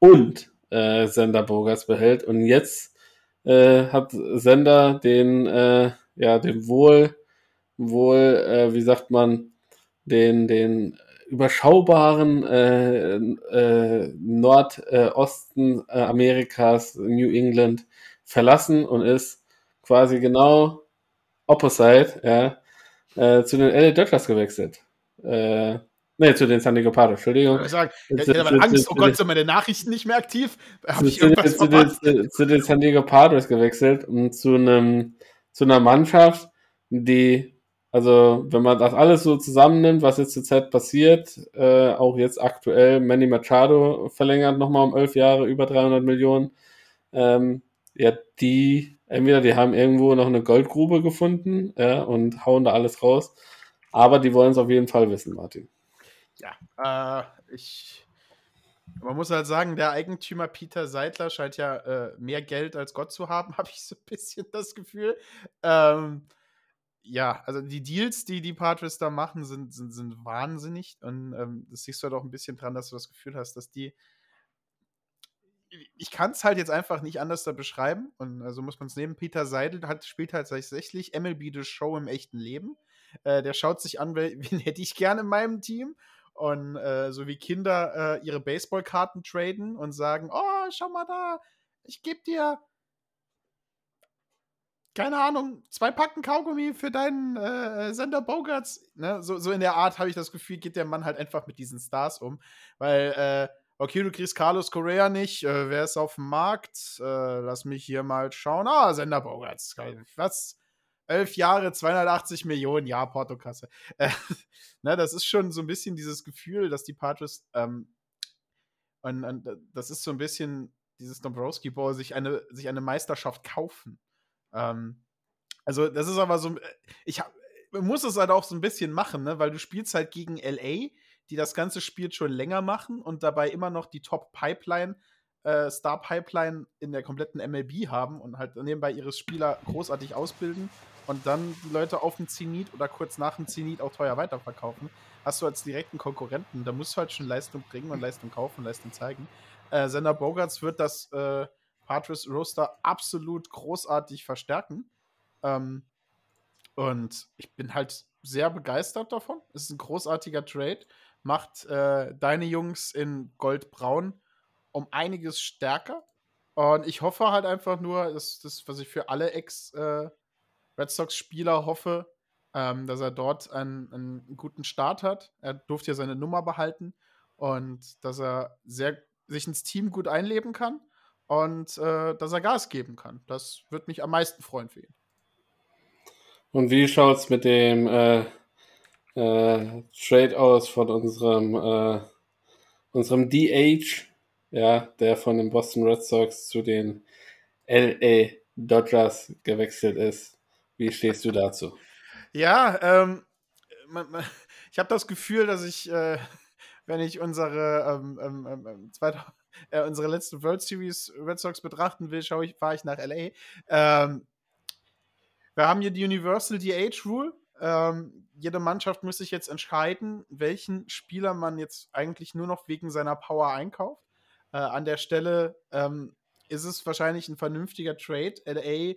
und äh, Sender Bogas behält. Und jetzt äh, hat Sender den, äh, ja, den wohl wohl, äh, wie sagt man, den, den überschaubaren äh, äh, Nordosten äh, Amerikas, New England, verlassen und ist quasi genau opposite, ja, äh, zu den LA Dodgers gewechselt. Ne, zu den San Diego Padres, Entschuldigung. Ich sagen, ich hatte Angst, oh Gott, sind meine Nachrichten nicht mehr aktiv? Habe ich irgendwas zu, den, zu, zu den San Diego Padres gewechselt und zu einem zu einer Mannschaft, die also, wenn man das alles so zusammennimmt, was jetzt zur Zeit passiert, äh, auch jetzt aktuell, Manny Machado verlängert nochmal um elf Jahre über 300 Millionen. Ähm, ja, die, entweder die haben irgendwo noch eine Goldgrube gefunden ja, und hauen da alles raus, aber die wollen es auf jeden Fall wissen, Martin. Ja, äh, ich. Man muss halt sagen, der Eigentümer Peter Seidler scheint ja äh, mehr Geld als Gott zu haben, habe ich so ein bisschen das Gefühl. Ähm, ja, also die Deals, die die Padres da machen, sind, sind, sind wahnsinnig. Und ähm, das siehst du halt auch ein bisschen dran, dass du das Gefühl hast, dass die. Ich kann es halt jetzt einfach nicht anders da beschreiben. Und also muss man es nehmen. Peter Seidel hat, spielt halt tatsächlich MLB The Show im echten Leben. Äh, der schaut sich an, wen hätte ich gerne in meinem Team. Und äh, so wie Kinder äh, ihre Baseballkarten traden und sagen: Oh, schau mal da, ich gebe dir keine Ahnung, zwei Packen Kaugummi für deinen äh, Sender Bogarts. Ne? So, so in der Art habe ich das Gefühl, geht der Mann halt einfach mit diesen Stars um. Weil, äh, okay, du kriegst Carlos Correa nicht, äh, wer ist auf dem Markt? Äh, lass mich hier mal schauen. Ah, Sender Bogarts. Was? Elf Jahre, 280 Millionen, ja, Portokasse. Äh, ne, das ist schon so ein bisschen dieses Gefühl, dass die Padres, ähm, und, und das ist so ein bisschen dieses Dombrowski Bowl sich eine, sich eine Meisterschaft kaufen. Ähm, also, das ist aber so, ich hab, muss es halt auch so ein bisschen machen, ne? weil du spielst halt gegen LA, die das ganze Spiel schon länger machen und dabei immer noch die Top-Pipeline, äh, Star-Pipeline in der kompletten MLB haben und halt nebenbei ihre Spieler großartig ausbilden und dann die Leute auf dem Zenit oder kurz nach dem Zenit auch teuer weiterverkaufen, hast du als direkten Konkurrenten, da musst du halt schon Leistung bringen und Leistung kaufen, Leistung zeigen. Äh, Sender Bogarts wird das äh, Patris Roster absolut großartig verstärken. Ähm, und ich bin halt sehr begeistert davon. Es ist ein großartiger Trade. Macht äh, deine Jungs in Goldbraun um einiges stärker. Und ich hoffe halt einfach nur, dass das, was ich für alle Ex-Red äh, Sox-Spieler hoffe, ähm, dass er dort einen, einen, guten Start hat. Er durfte ja seine Nummer behalten und dass er sehr, sich ins Team gut einleben kann und äh, dass er Gas geben kann. Das würde mich am meisten freuen für ihn. Und wie schaut es mit dem äh, äh, Trade aus von unserem, äh, unserem DH, ja, der von den Boston Red Sox zu den LA Dodgers gewechselt ist? Wie stehst du dazu? Ja, ähm, man, man, ich habe das Gefühl, dass ich, äh, wenn ich unsere, ähm, ähm, ähm, ähm zweite, äh, unsere letzte World Series Red Sox betrachten will, schaue ich, fahre ich nach LA. Ähm, wir haben hier die Universal DH Rule. Ähm, jede Mannschaft muss sich jetzt entscheiden, welchen Spieler man jetzt eigentlich nur noch wegen seiner Power einkauft. Äh, an der Stelle ähm, ist es wahrscheinlich ein vernünftiger Trade. LA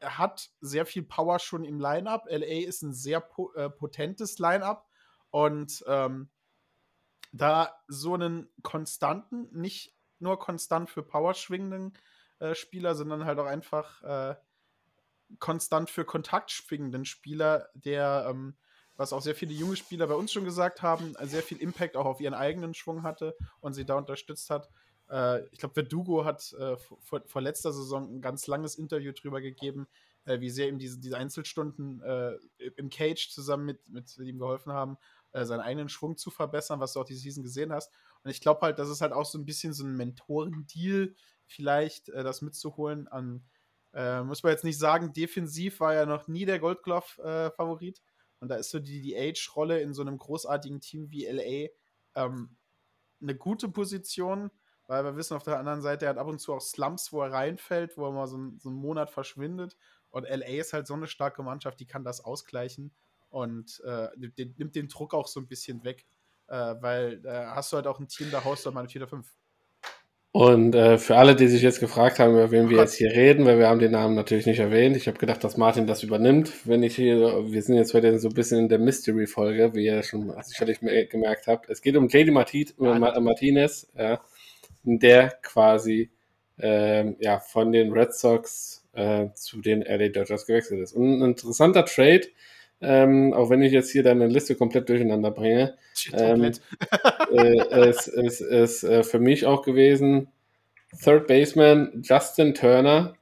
hat sehr viel Power schon im Lineup. LA ist ein sehr po äh, potentes Lineup und ähm, da so einen konstanten, nicht nur konstant für Power schwingenden äh, Spieler, sondern halt auch einfach äh, konstant für Kontakt schwingenden Spieler, der, ähm, was auch sehr viele junge Spieler bei uns schon gesagt haben, sehr viel Impact auch auf ihren eigenen Schwung hatte und sie da unterstützt hat. Äh, ich glaube, Verdugo hat äh, vor, vor, letzter Saison ein ganz langes Interview drüber gegeben, äh, wie sehr ihm diese, diese Einzelstunden äh, im Cage zusammen mit, mit ihm geholfen haben, äh, seinen eigenen Schwung zu verbessern, was du auch diese Season gesehen hast. Und ich glaube halt, das ist halt auch so ein bisschen so ein Mentorendeal, vielleicht äh, das mitzuholen an äh, muss man jetzt nicht sagen, defensiv war er noch nie der Goldglove-Favorit. Äh, und da ist so die, die Age-Rolle in so einem großartigen Team wie LA ähm, eine gute Position, weil wir wissen auf der anderen Seite, er hat ab und zu auch Slumps, wo er reinfällt, wo er mal so, ein, so einen Monat verschwindet. Und LA ist halt so eine starke Mannschaft, die kann das ausgleichen und äh, nimmt den Druck auch so ein bisschen weg, äh, weil da äh, hast du halt auch ein Team, da haust du mal eine 4 5. Und äh, für alle, die sich jetzt gefragt haben, über wen wir jetzt hier reden, weil wir haben den Namen natürlich nicht erwähnt. Ich habe gedacht, dass Martin das übernimmt. Wenn ich hier, wir sind jetzt heute so ein bisschen in der Mystery-Folge, wie ihr schon sicherlich gemerkt habt. Es geht um JD Martinez, Martinez ja, der quasi äh, ja, von den Red Sox äh, zu den LA Dodgers gewechselt ist. Und ein interessanter Trade, ähm, auch wenn ich jetzt hier deine Liste komplett durcheinander bringe. Ähm, äh, es ist, ist äh, für mich auch gewesen Third Baseman Justin Turner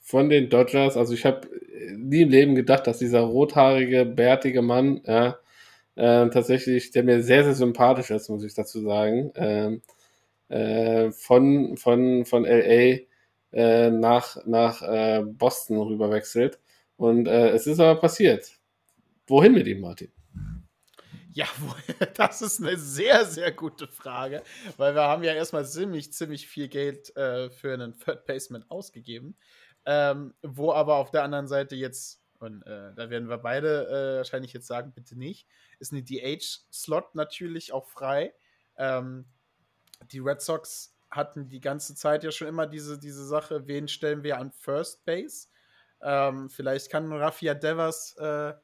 von den Dodgers. Also ich habe nie im Leben gedacht, dass dieser rothaarige, bärtige Mann, ja, äh, tatsächlich, der mir sehr, sehr sympathisch ist, muss ich dazu sagen, ähm, äh, von, von, von LA äh, nach, nach äh, Boston rüberwechselt. Und es ist aber passiert. Wohin mit ihm, Martin? Ja, das ist eine sehr, sehr gute Frage, weil wir haben ja erstmal ziemlich, ziemlich viel Geld äh, für einen Third Baseman ausgegeben, ähm, wo aber auf der anderen Seite jetzt, und äh, da werden wir beide äh, wahrscheinlich jetzt sagen, bitte nicht, ist eine DH-Slot natürlich auch frei. Ähm, die Red Sox hatten die ganze Zeit ja schon immer diese, diese Sache, wen stellen wir an First Base? Ähm, vielleicht kann Raffia Devers äh,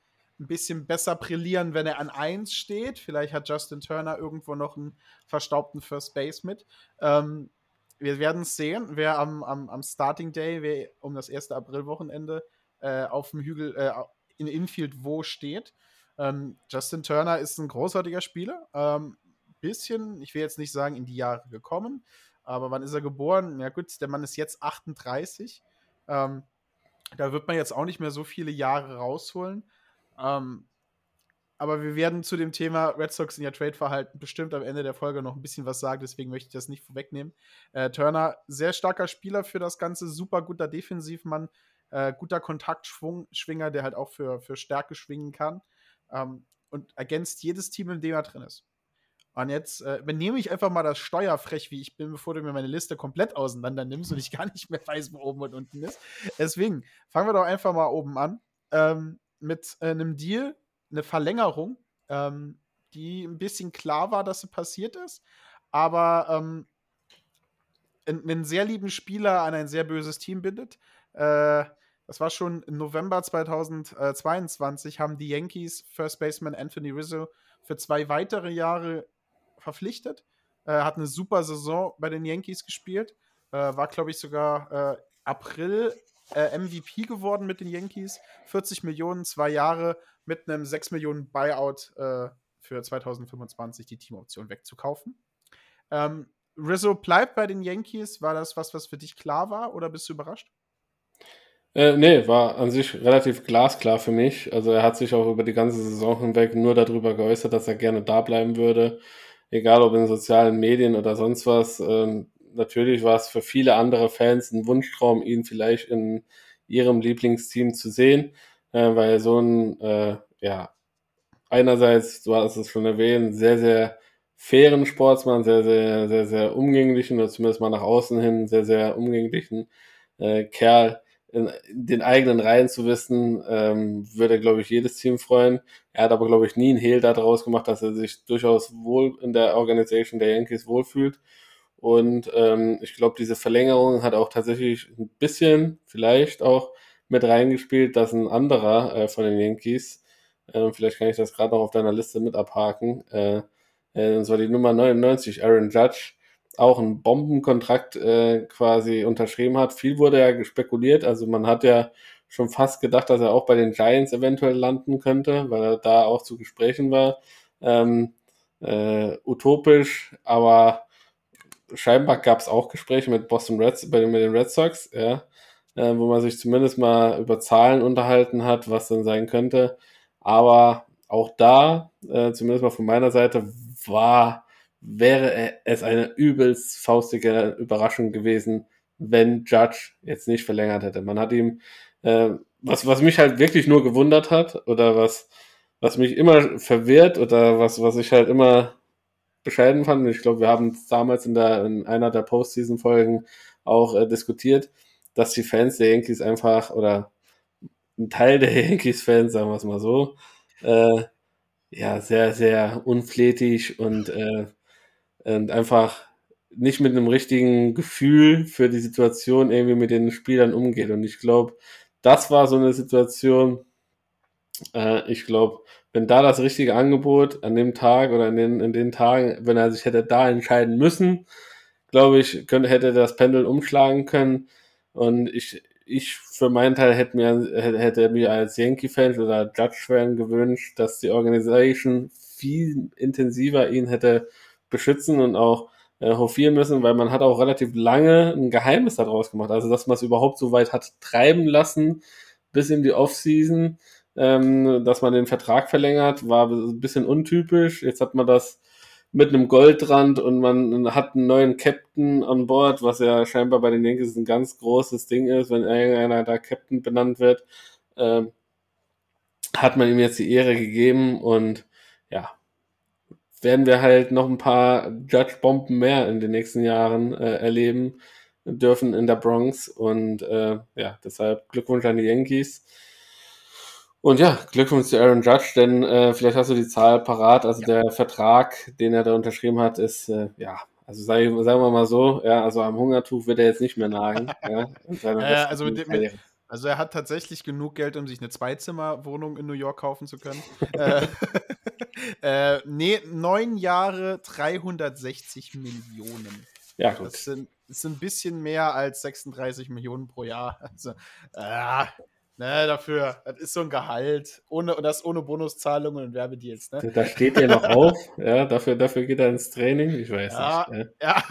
ein bisschen besser brillieren, wenn er an 1 steht. Vielleicht hat Justin Turner irgendwo noch einen verstaubten First Base mit. Ähm, wir werden es sehen, wer am, am, am, Starting Day, wer um das 1. April-Wochenende äh, auf dem Hügel äh, in Infield wo steht. Ähm, Justin Turner ist ein großartiger Spieler. Ähm, bisschen, ich will jetzt nicht sagen, in die Jahre gekommen, aber wann ist er geboren? Ja, gut, der Mann ist jetzt 38. Ähm, da wird man jetzt auch nicht mehr so viele Jahre rausholen. Ähm, aber wir werden zu dem Thema Red Sox in ihr Trade-Verhalten bestimmt am Ende der Folge noch ein bisschen was sagen, deswegen möchte ich das nicht vorwegnehmen. Äh, Turner, sehr starker Spieler für das Ganze, super guter Defensivmann, äh, guter Kontaktschwinger, der halt auch für, für Stärke schwingen kann ähm, und ergänzt jedes Team, in dem er drin ist. Und jetzt äh, übernehme ich einfach mal das Steuerfrech, wie ich bin, bevor du mir meine Liste komplett auseinander nimmst und ich gar nicht mehr weiß, wo oben und unten ist. Deswegen fangen wir doch einfach mal oben an. Ähm, mit äh, einem Deal, eine Verlängerung, ähm, die ein bisschen klar war, dass sie passiert ist, aber ähm, einen sehr lieben Spieler an ein sehr böses Team bindet. Äh, das war schon im November 2022, haben die Yankees First Baseman Anthony Rizzo für zwei weitere Jahre verpflichtet. Äh, hat eine super Saison bei den Yankees gespielt. Äh, war, glaube ich, sogar äh, April äh, MVP geworden mit den Yankees. 40 Millionen, zwei Jahre mit einem 6 Millionen Buyout äh, für 2025 die Teamoption wegzukaufen. Ähm, Rizzo bleibt bei den Yankees. War das was, was für dich klar war oder bist du überrascht? Äh, nee, war an sich relativ glasklar für mich. Also er hat sich auch über die ganze Saison hinweg nur darüber geäußert, dass er gerne da bleiben würde. Egal ob in sozialen Medien oder sonst was. Ähm, natürlich war es für viele andere Fans ein Wunschtraum, ihn vielleicht in ihrem Lieblingsteam zu sehen, äh, weil so ein, äh, ja, einerseits, du hast es schon erwähnt, sehr, sehr fairen Sportsmann, sehr, sehr, sehr, sehr umgänglichen, oder zumindest mal nach außen hin, sehr, sehr umgänglichen äh, Kerl in, den eigenen Reihen zu wissen, ähm, würde, glaube ich, jedes Team freuen. Er hat aber, glaube ich, nie einen Hehl daraus gemacht, dass er sich durchaus wohl in der Organisation der Yankees wohlfühlt. Und ähm, ich glaube, diese Verlängerung hat auch tatsächlich ein bisschen vielleicht auch mit reingespielt, dass ein anderer äh, von den Yankees, äh, vielleicht kann ich das gerade noch auf deiner Liste mit abhaken, äh, äh, und zwar die Nummer 99, Aaron Judge, auch einen Bombenkontrakt äh, quasi unterschrieben hat. Viel wurde ja spekuliert, also man hat ja schon fast gedacht, dass er auch bei den Giants eventuell landen könnte, weil er da auch zu Gesprächen war. Ähm, äh, utopisch, aber scheinbar gab es auch Gespräche mit Boston Reds, bei mit den Red Sox, ja, äh, wo man sich zumindest mal über Zahlen unterhalten hat, was dann sein könnte. Aber auch da, äh, zumindest mal von meiner Seite, war wäre es eine übelst faustige Überraschung gewesen, wenn Judge jetzt nicht verlängert hätte. Man hat ihm, äh, was, was mich halt wirklich nur gewundert hat oder was, was mich immer verwirrt oder was, was ich halt immer bescheiden fand, ich glaube, wir haben damals in, der, in einer der Postseason-Folgen auch äh, diskutiert, dass die Fans der Yankees einfach oder ein Teil der Yankees-Fans, sagen wir es mal so, äh, ja, sehr, sehr unflätig und äh, und einfach nicht mit einem richtigen Gefühl für die Situation irgendwie mit den Spielern umgeht. Und ich glaube, das war so eine Situation, äh, ich glaube, wenn da das richtige Angebot an dem Tag oder in den, in den Tagen, wenn er sich hätte da entscheiden müssen, glaube ich, könnte, hätte das Pendel umschlagen können. Und ich, ich für meinen Teil hätte mir, hätte mir als Yankee-Fan oder Judge-Fan gewünscht, dass die Organisation viel intensiver ihn hätte beschützen und auch äh, hofieren müssen, weil man hat auch relativ lange ein Geheimnis daraus gemacht. Also, dass man es überhaupt so weit hat treiben lassen bis in die Offseason, ähm, dass man den Vertrag verlängert, war ein bisschen untypisch. Jetzt hat man das mit einem Goldrand und man hat einen neuen Captain an Bord, was ja scheinbar bei den Yankees ein ganz großes Ding ist, wenn irgendeiner da Captain benannt wird, äh, hat man ihm jetzt die Ehre gegeben und ja, werden wir halt noch ein paar Judge-Bomben mehr in den nächsten Jahren äh, erleben dürfen in der Bronx. Und äh, ja, deshalb Glückwunsch an die Yankees. Und ja, Glückwunsch zu Aaron Judge, denn äh, vielleicht hast du die Zahl parat. Also ja. der Vertrag, den er da unterschrieben hat, ist äh, ja, also sei, sagen wir mal so, ja, also am Hungertuch wird er jetzt nicht mehr nagen. ja, äh, also mit, mit, also er hat tatsächlich genug Geld, um sich eine Zweizimmerwohnung in New York kaufen zu können. äh, äh, nee, neun Jahre, 360 Millionen. Ja, gut. Das sind, das sind ein bisschen mehr als 36 Millionen pro Jahr. Also, äh, ne, dafür, das ist so ein Gehalt. Ohne, das ohne Bonuszahlungen und Werbedeals. Ne? Da steht er noch auf. Ja, dafür, dafür geht er ins Training. Ich weiß ja, nicht. Ja. ja.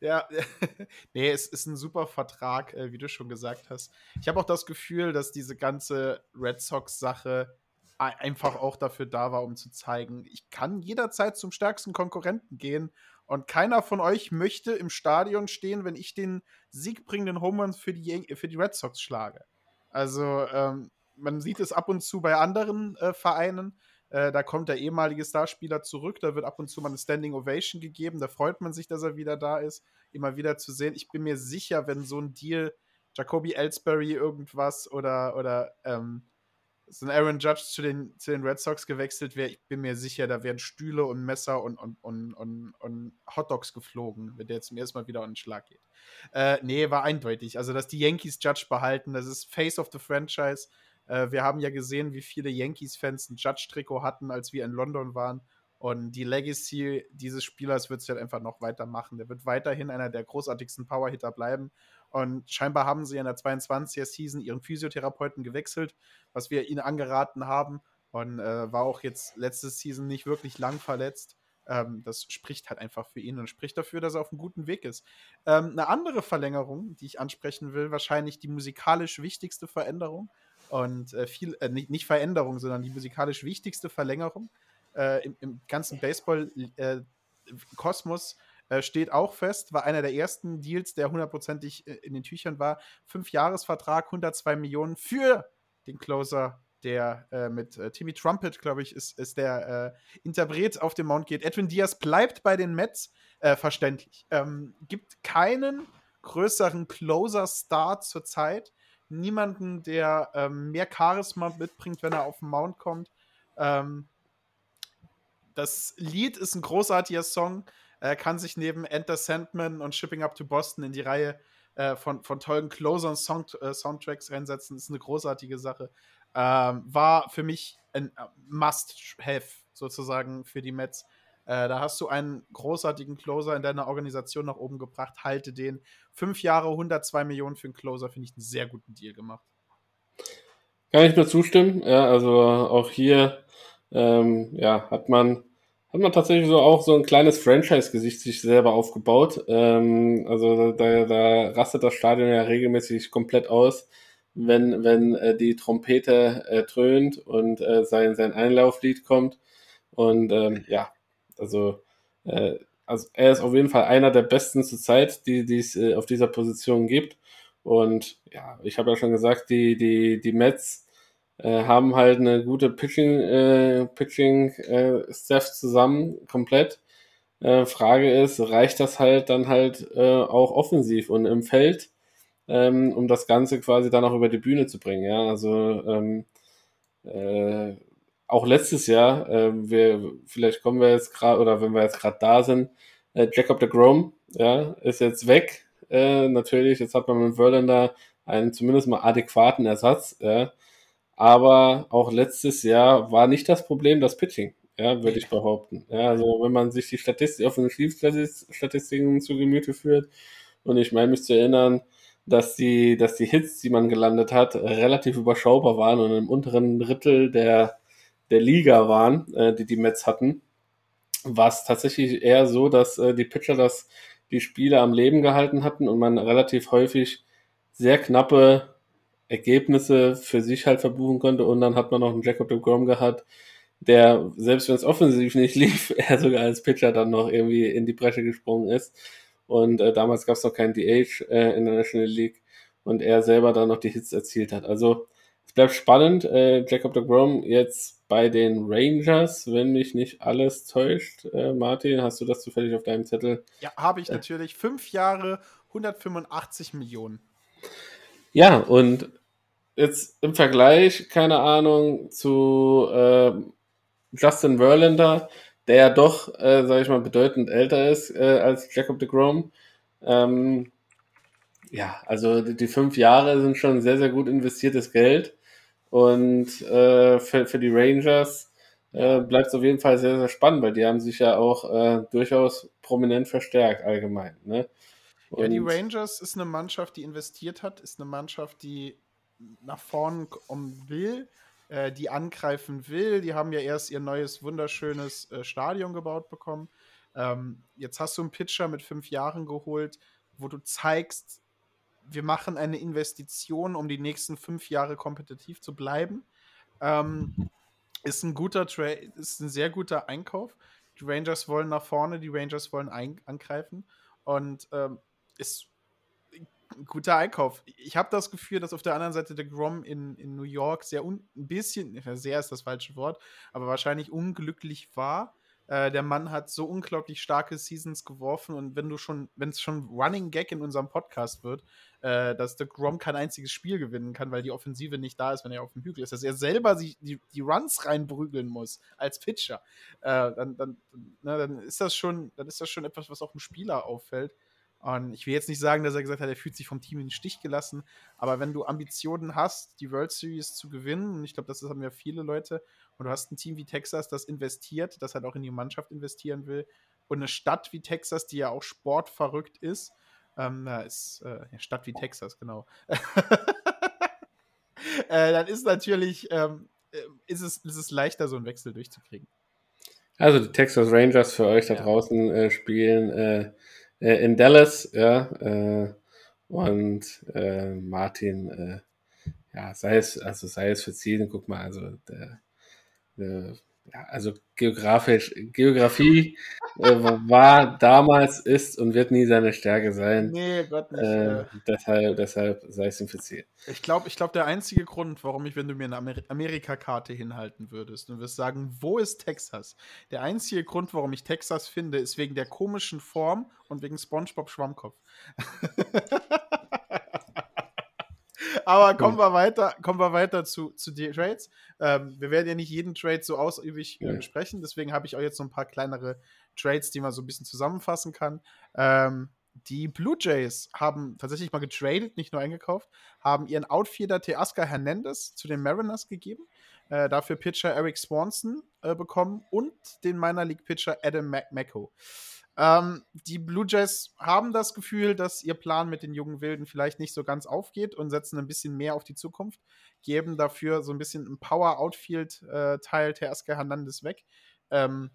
Ja, nee, es ist ein super Vertrag, äh, wie du schon gesagt hast. Ich habe auch das Gefühl, dass diese ganze Red Sox-Sache einfach auch dafür da war, um zu zeigen, ich kann jederzeit zum stärksten Konkurrenten gehen und keiner von euch möchte im Stadion stehen, wenn ich den siegbringenden Home Run für die, für die Red Sox schlage. Also ähm, man sieht es ab und zu bei anderen äh, Vereinen. Äh, da kommt der ehemalige Starspieler zurück, da wird ab und zu mal eine Standing Ovation gegeben. Da freut man sich, dass er wieder da ist, immer wieder zu sehen. Ich bin mir sicher, wenn so ein Deal Jacoby Ellsbury irgendwas oder, oder ähm, so ein Aaron Judge zu den, zu den Red Sox gewechselt wäre, ich bin mir sicher, da wären Stühle und Messer und, und, und, und, und Hotdogs geflogen, wenn der zum ersten Mal wieder an den Schlag geht. Äh, nee, war eindeutig. Also, dass die Yankees Judge behalten, das ist Face of the Franchise. Äh, wir haben ja gesehen, wie viele Yankees-Fans ein Judge-Trikot hatten, als wir in London waren. Und die Legacy dieses Spielers wird sich halt einfach noch weitermachen. Der wird weiterhin einer der großartigsten Powerhitter bleiben. Und scheinbar haben sie in der 22er Season ihren Physiotherapeuten gewechselt, was wir ihnen angeraten haben. Und äh, war auch jetzt letzte Season nicht wirklich lang verletzt. Ähm, das spricht halt einfach für ihn und spricht dafür, dass er auf einem guten Weg ist. Ähm, eine andere Verlängerung, die ich ansprechen will, wahrscheinlich die musikalisch wichtigste Veränderung und äh, viel, äh, nicht, nicht, Veränderung, sondern die musikalisch wichtigste Verlängerung äh, im, im, ganzen Baseball-Kosmos äh, steht auch fest, war einer der ersten Deals, der hundertprozentig äh, in den Tüchern war. Fünf-Jahres-Vertrag, 102 Millionen für den Closer, der äh, mit äh, Timmy Trumpet, glaube ich, ist, ist der äh, Interpret auf dem Mount geht. Edwin Diaz bleibt bei den Mets, äh, verständlich. Ähm, gibt keinen größeren Closer-Star zurzeit. Niemanden, der ähm, mehr Charisma mitbringt, wenn er auf den Mount kommt. Ähm, das Lied ist ein großartiger Song. Er kann sich neben Enter Sandman und Shipping Up to Boston in die Reihe äh, von, von tollen Closer und Song, äh, Soundtracks reinsetzen. Ist eine großartige Sache. Ähm, war für mich ein äh, Must-Have sozusagen für die Mets. Äh, da hast du einen großartigen Closer in deiner Organisation nach oben gebracht. Halte den. Fünf Jahre, 102 Millionen für einen Closer, finde ich einen sehr guten Deal gemacht. Kann ich nur zustimmen. Ja, also auch hier ähm, ja, hat man hat man tatsächlich so auch so ein kleines Franchise-Gesicht sich selber aufgebaut. Ähm, also da, da rastet das Stadion ja regelmäßig komplett aus, wenn, wenn äh, die Trompete äh, dröhnt und äh, sein, sein Einlauflied kommt. Und ähm, ja, also, äh, also er ist auf jeden Fall einer der besten zur Zeit, die es äh, auf dieser Position gibt. Und ja, ich habe ja schon gesagt, die, die, die Mets äh, haben halt eine gute Pitching, äh, Pitching äh, Staff zusammen, komplett. Äh, Frage ist, reicht das halt dann halt äh, auch offensiv und im Feld, ähm, um das Ganze quasi dann auch über die Bühne zu bringen, ja, also ähm, äh, auch letztes Jahr, äh, wir, vielleicht kommen wir jetzt gerade, oder wenn wir jetzt gerade da sind, äh, Jacob de Grom, ja, ist jetzt weg, äh, natürlich, jetzt hat man mit Verlander einen zumindest mal adäquaten Ersatz, ja, aber auch letztes Jahr war nicht das Problem das Pitching, ja, würde ich behaupten. Ja, also wenn man sich die Statistik, Offensivstatistiken zu Gemüte führt, und ich meine mich zu erinnern, dass die, dass die Hits, die man gelandet hat, relativ überschaubar waren und im unteren Drittel der, der Liga waren, äh, die die Mets hatten, war es tatsächlich eher so, dass äh, die Pitcher das die Spiele am Leben gehalten hatten und man relativ häufig sehr knappe Ergebnisse für sich halt verbuchen konnte. Und dann hat man noch einen Jacob de Grom gehabt, der, selbst wenn es offensiv nicht lief, er sogar als Pitcher dann noch irgendwie in die Bresche gesprungen ist. Und äh, damals gab es noch keinen DH äh, in der National League und er selber dann noch die Hits erzielt hat. Also es bleibt spannend. Äh, Jacob de Grom jetzt bei den Rangers, wenn mich nicht alles täuscht. Äh, Martin, hast du das zufällig auf deinem Zettel? Ja, habe ich natürlich. Fünf Jahre, 185 Millionen. Ja, und jetzt im Vergleich, keine Ahnung, zu äh, Justin Verlander, der ja doch, äh, sage ich mal, bedeutend älter ist äh, als Jacob de Grom. Ähm, ja, also die, die, fünf Jahre sind schon sehr, sehr gut investiertes Geld. Und äh, für, für die Rangers äh, bleibt es auf jeden Fall sehr, sehr spannend, weil die haben sich ja auch äh, durchaus prominent verstärkt allgemein. Ne? Ja, die Rangers ist eine Mannschaft, die investiert hat, ist eine Mannschaft, die nach vorn kommen will, äh, die angreifen will. Die haben ja erst ihr neues, wunderschönes äh, Stadion gebaut bekommen. Ähm, jetzt hast du einen Pitcher mit fünf Jahren geholt, wo du zeigst, wir machen eine Investition, um die nächsten fünf Jahre kompetitiv zu bleiben. Ähm, Ist ein guter Trade, ist ein sehr guter Einkauf. Die Rangers wollen nach vorne, die Rangers wollen angreifen und ähm, ist ein guter Einkauf. Ich habe das Gefühl, dass auf der anderen Seite der Grom in, in New York sehr un, ein bisschen, sehr ist das falsche Wort, aber wahrscheinlich unglücklich war äh, der Mann hat so unglaublich starke Seasons geworfen und wenn du schon, wenn es schon Running Gag in unserem Podcast wird, äh, dass der Grom kein einziges Spiel gewinnen kann, weil die Offensive nicht da ist, wenn er auf dem Hügel ist, dass er selber sich die, die Runs reinprügeln muss als Pitcher, äh, dann, dann, na, dann ist das schon, dann ist das schon etwas, was auch dem Spieler auffällt. Und ich will jetzt nicht sagen, dass er gesagt hat, er fühlt sich vom Team in den Stich gelassen, aber wenn du Ambitionen hast, die World Series zu gewinnen, und ich glaube, das haben ja viele Leute, und du hast ein Team wie Texas, das investiert, das halt auch in die Mannschaft investieren will, und eine Stadt wie Texas, die ja auch sportverrückt ist, ähm, na, ist äh, ja, Stadt wie Texas, genau. äh, dann ist natürlich, ähm, äh, ist, es, ist es leichter, so einen Wechsel durchzukriegen. Also die Texas Rangers für euch da ja. draußen äh, spielen äh, in Dallas, ja, äh, und äh, Martin, äh, ja, sei es, also sei es für Ziele, guck mal, also der, der ja, also geografisch, Geografie äh, war damals, ist und wird nie seine Stärke sein. Nee, Gott nicht. Äh, deshalb, deshalb sei es ihm verziehen. Ich glaube, ich glaub, der einzige Grund, warum ich, wenn du mir eine Amer Amerika-Karte hinhalten würdest und wirst sagen, wo ist Texas? Der einzige Grund, warum ich Texas finde, ist wegen der komischen Form und wegen SpongeBob Schwammkopf. Aber kommen wir weiter, kommen wir weiter zu, zu den Trades. Ähm, wir werden ja nicht jeden Trade so ausübig äh, besprechen, deswegen habe ich auch jetzt so ein paar kleinere Trades, die man so ein bisschen zusammenfassen kann. Ähm, die Blue Jays haben tatsächlich mal getradet, nicht nur eingekauft, haben ihren Outfielder Teoscar Hernandez zu den Mariners gegeben, äh, dafür Pitcher Eric Swanson äh, bekommen und den Minor League Pitcher Adam McMacko. Ähm, die Blue Jays haben das Gefühl, dass ihr Plan mit den jungen Wilden vielleicht nicht so ganz aufgeht und setzen ein bisschen mehr auf die Zukunft, geben dafür so ein bisschen ein Power-Outfield-Teil äh, Teaska Hernandez weg. Ähm,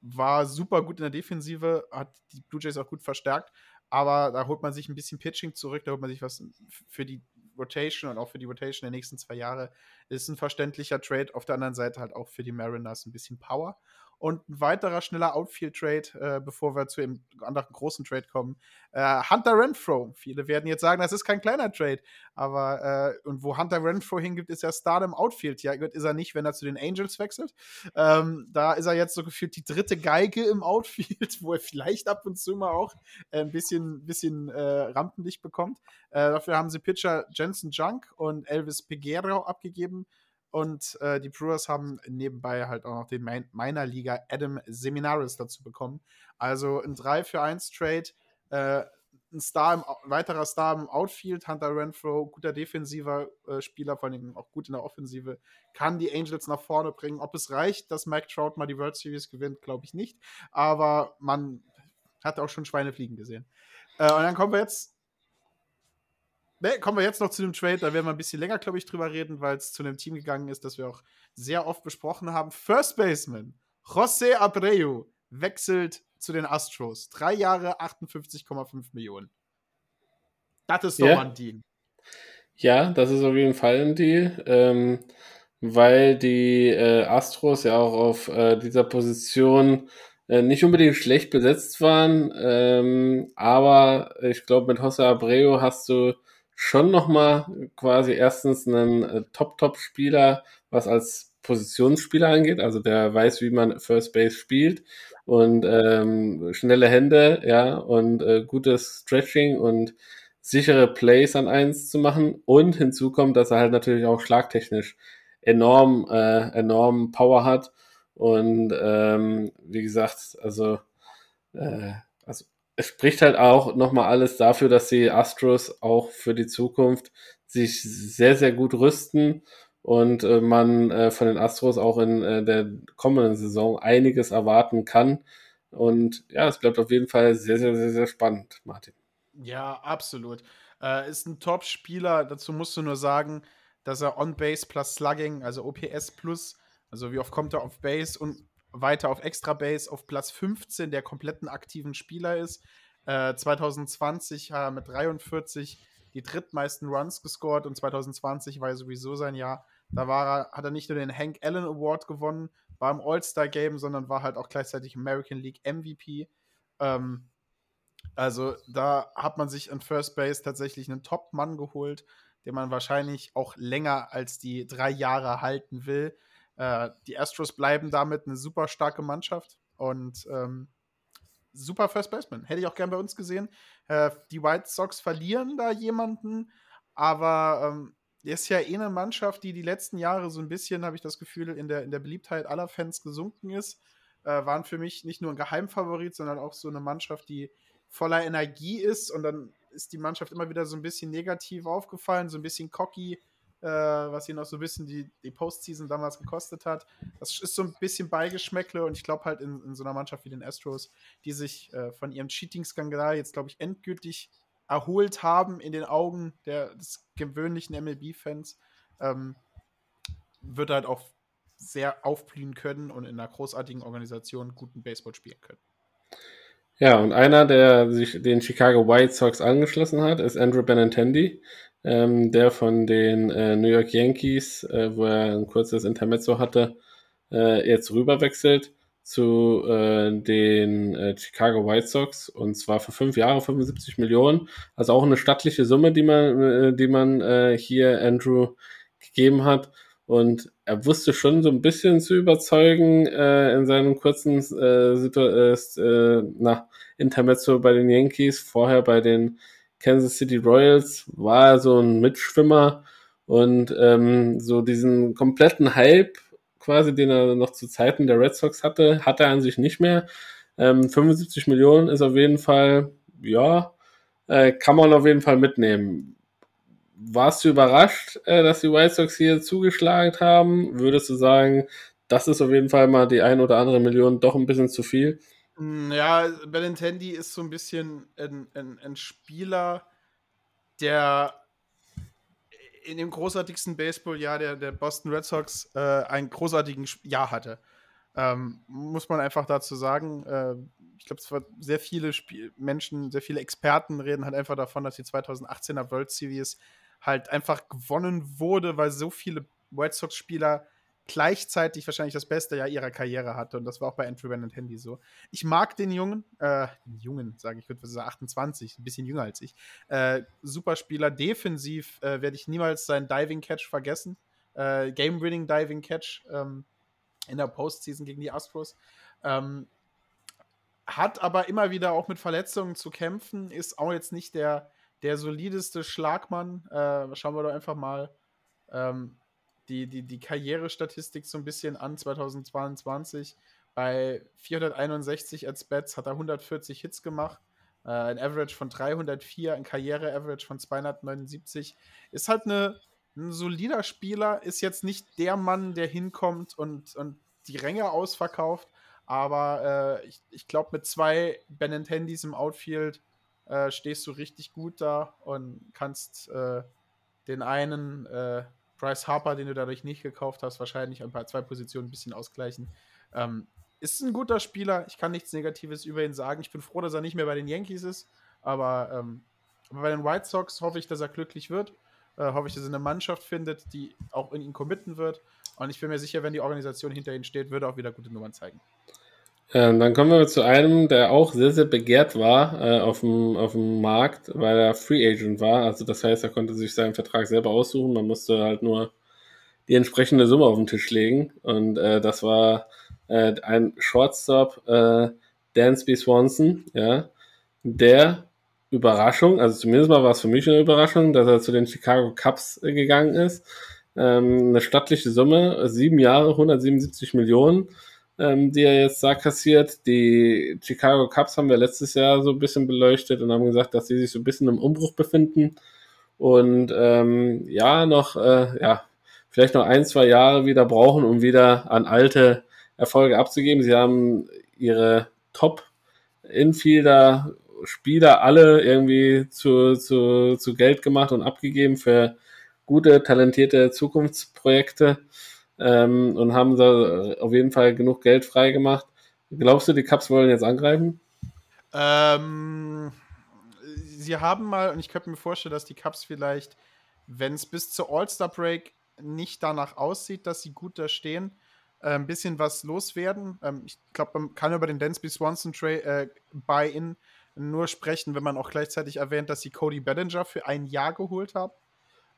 war super gut in der Defensive, hat die Blue Jays auch gut verstärkt, aber da holt man sich ein bisschen Pitching zurück, da holt man sich was für die Rotation und auch für die Rotation der nächsten zwei Jahre. Ist ein verständlicher Trade. Auf der anderen Seite halt auch für die Mariners ein bisschen Power. Und ein weiterer schneller Outfield-Trade, äh, bevor wir zu dem anderen großen Trade kommen. Äh, Hunter Renfro. Viele werden jetzt sagen, das ist kein kleiner Trade. Aber, äh, und wo Hunter Renfro hingibt, ist ja Star im Outfield. Ja, ist er nicht, wenn er zu den Angels wechselt. Ähm, da ist er jetzt so gefühlt die dritte Geige im Outfield, wo er vielleicht ab und zu mal auch äh, ein bisschen, bisschen äh, Rampenlicht bekommt. Äh, dafür haben sie Pitcher Jensen Junk und Elvis Peguero abgegeben. Und äh, die Brewers haben nebenbei halt auch noch den Minor Liga Adam Seminaris dazu bekommen. Also ein 3 für 1 Trade, äh, ein Star im, weiterer Star im Outfield, Hunter Renfro, guter defensiver äh, Spieler, vor allem auch gut in der Offensive, kann die Angels nach vorne bringen. Ob es reicht, dass Mike Trout mal die World Series gewinnt, glaube ich nicht. Aber man hat auch schon Schweine fliegen gesehen. Äh, und dann kommen wir jetzt Ne, kommen wir jetzt noch zu dem Trade, da werden wir ein bisschen länger, glaube ich, drüber reden, weil es zu einem Team gegangen ist, das wir auch sehr oft besprochen haben. First Baseman José Abreu wechselt zu den Astros. Drei Jahre, 58,5 Millionen. Das ist doch yeah. ein Deal. Ja, das ist auf jeden Fall ein Deal, ähm, weil die äh, Astros ja auch auf äh, dieser Position äh, nicht unbedingt schlecht besetzt waren, ähm, aber ich glaube, mit José Abreu hast du schon nochmal quasi erstens einen äh, Top-Top-Spieler, was als Positionsspieler angeht, also der weiß, wie man First Base spielt und ähm, schnelle Hände, ja, und äh, gutes Stretching und sichere Plays an eins zu machen. Und hinzu kommt, dass er halt natürlich auch schlagtechnisch enorm, äh, enorm Power hat. Und ähm, wie gesagt, also, äh, also es spricht halt auch nochmal alles dafür, dass die Astros auch für die Zukunft sich sehr, sehr gut rüsten und äh, man äh, von den Astros auch in äh, der kommenden Saison einiges erwarten kann. Und ja, es bleibt auf jeden Fall sehr, sehr, sehr, sehr spannend, Martin. Ja, absolut. Äh, ist ein Top-Spieler. Dazu musst du nur sagen, dass er On-Base plus Slugging, also OPS plus, also wie oft kommt er auf Base und weiter auf Extra Base auf Platz 15 der kompletten aktiven Spieler ist. Äh, 2020 hat er mit 43 die drittmeisten Runs gescored und 2020 war ja sowieso sein Jahr. Da war er, hat er nicht nur den Hank Allen Award gewonnen, war im All-Star-Game, sondern war halt auch gleichzeitig American League MVP. Ähm, also da hat man sich in First Base tatsächlich einen Top-Mann geholt, den man wahrscheinlich auch länger als die drei Jahre halten will. Äh, die Astros bleiben damit eine super starke Mannschaft und ähm, super First Baseman. Hätte ich auch gern bei uns gesehen. Äh, die White Sox verlieren da jemanden, aber ähm, ist ja eh eine Mannschaft, die die letzten Jahre so ein bisschen, habe ich das Gefühl, in der, in der Beliebtheit aller Fans gesunken ist. Äh, waren für mich nicht nur ein Geheimfavorit, sondern auch so eine Mannschaft, die voller Energie ist und dann ist die Mannschaft immer wieder so ein bisschen negativ aufgefallen, so ein bisschen cocky, äh, was ihnen auch so ein bisschen die, die Postseason damals gekostet hat. Das ist so ein bisschen Beigeschmäckle und ich glaube halt in, in, so einer Mannschaft wie den Astros, die sich äh, von ihrem Cheating-Skandal jetzt, glaube ich, endgültig erholt haben in den Augen der, des gewöhnlichen MLB-Fans, ähm, wird halt auch sehr aufblühen können und in einer großartigen Organisation guten Baseball spielen können. Ja, und einer, der sich den Chicago White Sox angeschlossen hat, ist Andrew Benintendi, ähm, der von den äh, New York Yankees, äh, wo er ein kurzes Intermezzo hatte, äh, jetzt rüberwechselt zu äh, den äh, Chicago White Sox und zwar für fünf Jahre 75 Millionen. Also auch eine stattliche Summe, die man, äh, die man hier Andrew gegeben hat. Und er wusste schon so ein bisschen zu überzeugen äh, in seinem kurzen äh, Situ äh, äh, na, Intermezzo bei den Yankees. Vorher bei den Kansas City Royals war so ein Mitschwimmer und ähm, so diesen kompletten Hype quasi, den er noch zu Zeiten der Red Sox hatte, hat er an sich nicht mehr. Ähm, 75 Millionen ist auf jeden Fall, ja, äh, kann man auf jeden Fall mitnehmen warst du überrascht, äh, dass die White Sox hier zugeschlagen haben? Würdest du sagen, das ist auf jeden Fall mal die ein oder andere Million doch ein bisschen zu viel? Hm, ja, Benintendi ist so ein bisschen ein, ein, ein Spieler, der in dem großartigsten Baseballjahr der, der Boston Red Sox äh, einen großartigen Jahr hatte. Ähm, muss man einfach dazu sagen. Äh, ich glaube, es war sehr viele Spiel Menschen, sehr viele Experten reden halt einfach davon, dass die 2018er World Series halt einfach gewonnen wurde, weil so viele White Sox-Spieler gleichzeitig wahrscheinlich das beste Jahr ihrer Karriere hatte. Und das war auch bei Andrew Bennett Handy so. Ich mag den Jungen, äh, den Jungen, sage ich, würde sagen 28, ein bisschen jünger als ich. Äh, super Spieler, defensiv äh, werde ich niemals seinen Diving Catch vergessen. Äh, Game-Winning Diving Catch ähm, in der Postseason gegen die Astros. Ähm, hat aber immer wieder auch mit Verletzungen zu kämpfen, ist auch jetzt nicht der der solideste Schlagmann. Äh, schauen wir doch einfach mal ähm, die, die, die Karrierestatistik so ein bisschen an 2022. Bei 461 at Bats hat er 140 Hits gemacht. Äh, ein Average von 304, ein Karriere-Average von 279. Ist halt eine, ein solider Spieler, ist jetzt nicht der Mann, der hinkommt und, und die Ränge ausverkauft. Aber äh, ich, ich glaube, mit zwei Benentendis im Outfield äh, stehst du richtig gut da und kannst äh, den einen äh, Bryce Harper, den du dadurch nicht gekauft hast, wahrscheinlich ein paar zwei Positionen ein bisschen ausgleichen. Ähm, ist ein guter Spieler. Ich kann nichts Negatives über ihn sagen. Ich bin froh, dass er nicht mehr bei den Yankees ist. Aber, ähm, bei den White Sox hoffe ich, dass er glücklich wird. Äh, hoffe ich, dass er eine Mannschaft findet, die auch in ihn committen wird. Und ich bin mir sicher, wenn die Organisation hinter ihm steht, würde er auch wieder gute Nummern zeigen. Ähm, dann kommen wir zu einem, der auch sehr, sehr begehrt war äh, auf, dem, auf dem Markt, weil er Free Agent war. Also das heißt, er konnte sich seinen Vertrag selber aussuchen. Man musste halt nur die entsprechende Summe auf den Tisch legen. Und äh, das war äh, ein Shortstop, äh, Dansby Swanson, ja, der Überraschung, also zumindest mal war es für mich eine Überraschung, dass er zu den Chicago Cubs äh, gegangen ist. Ähm, eine stattliche Summe, sieben Jahre, 177 Millionen ähm, die er jetzt da kassiert. Die Chicago Cubs haben wir letztes Jahr so ein bisschen beleuchtet und haben gesagt, dass sie sich so ein bisschen im Umbruch befinden und ähm, ja, noch, äh, ja, vielleicht noch ein, zwei Jahre wieder brauchen, um wieder an alte Erfolge abzugeben. Sie haben ihre Top-Infielder, Spieler alle irgendwie zu, zu, zu Geld gemacht und abgegeben für gute, talentierte Zukunftsprojekte ähm, und haben da auf jeden Fall genug Geld freigemacht. Glaubst du, die Cups wollen jetzt angreifen? Ähm, sie haben mal, und ich könnte mir vorstellen, dass die Cubs vielleicht, wenn es bis zur All-Star-Break nicht danach aussieht, dass sie gut da stehen, äh, ein bisschen was loswerden. Ähm, ich glaube, man kann über den Dansby Swanson äh, Buy-In nur sprechen, wenn man auch gleichzeitig erwähnt, dass sie Cody Bellinger für ein Jahr geholt haben.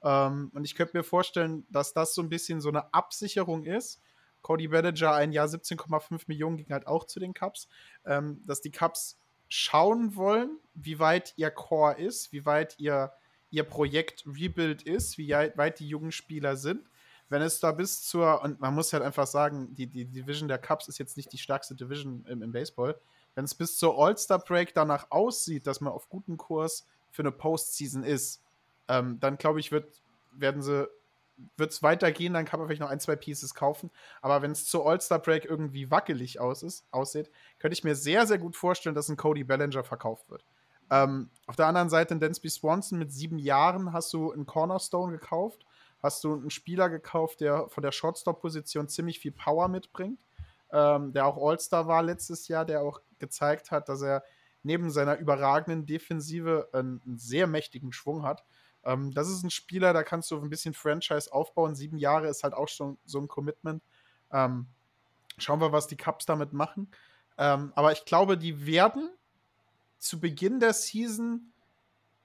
Ähm, und ich könnte mir vorstellen, dass das so ein bisschen so eine Absicherung ist. Cody Bellinger ein Jahr 17,5 Millionen ging halt auch zu den Cups, ähm, dass die Cups schauen wollen, wie weit ihr Core ist, wie weit ihr, ihr Projekt Rebuild ist, wie weit die jungen Spieler sind. Wenn es da bis zur, und man muss halt einfach sagen, die, die Division der Cups ist jetzt nicht die stärkste Division im, im Baseball, wenn es bis zur All-Star-Break danach aussieht, dass man auf gutem Kurs für eine Postseason ist, ähm, dann glaube ich, wird, werden sie wird es weitergehen, dann kann man vielleicht noch ein, zwei Pieces kaufen. Aber wenn es zur All-Star-Break irgendwie wackelig aus ist, aussieht, könnte ich mir sehr, sehr gut vorstellen, dass ein Cody Bellinger verkauft wird. Ähm, auf der anderen Seite in Dansby Swanson mit sieben Jahren hast du einen Cornerstone gekauft, hast du einen Spieler gekauft, der von der Shortstop-Position ziemlich viel Power mitbringt, ähm, der auch All-Star war letztes Jahr, der auch gezeigt hat, dass er neben seiner überragenden Defensive einen, einen sehr mächtigen Schwung hat. Ähm, das ist ein Spieler, da kannst du ein bisschen Franchise aufbauen. Sieben Jahre ist halt auch schon so ein Commitment. Ähm, schauen wir, was die Cups damit machen. Ähm, aber ich glaube, die werden zu Beginn der Season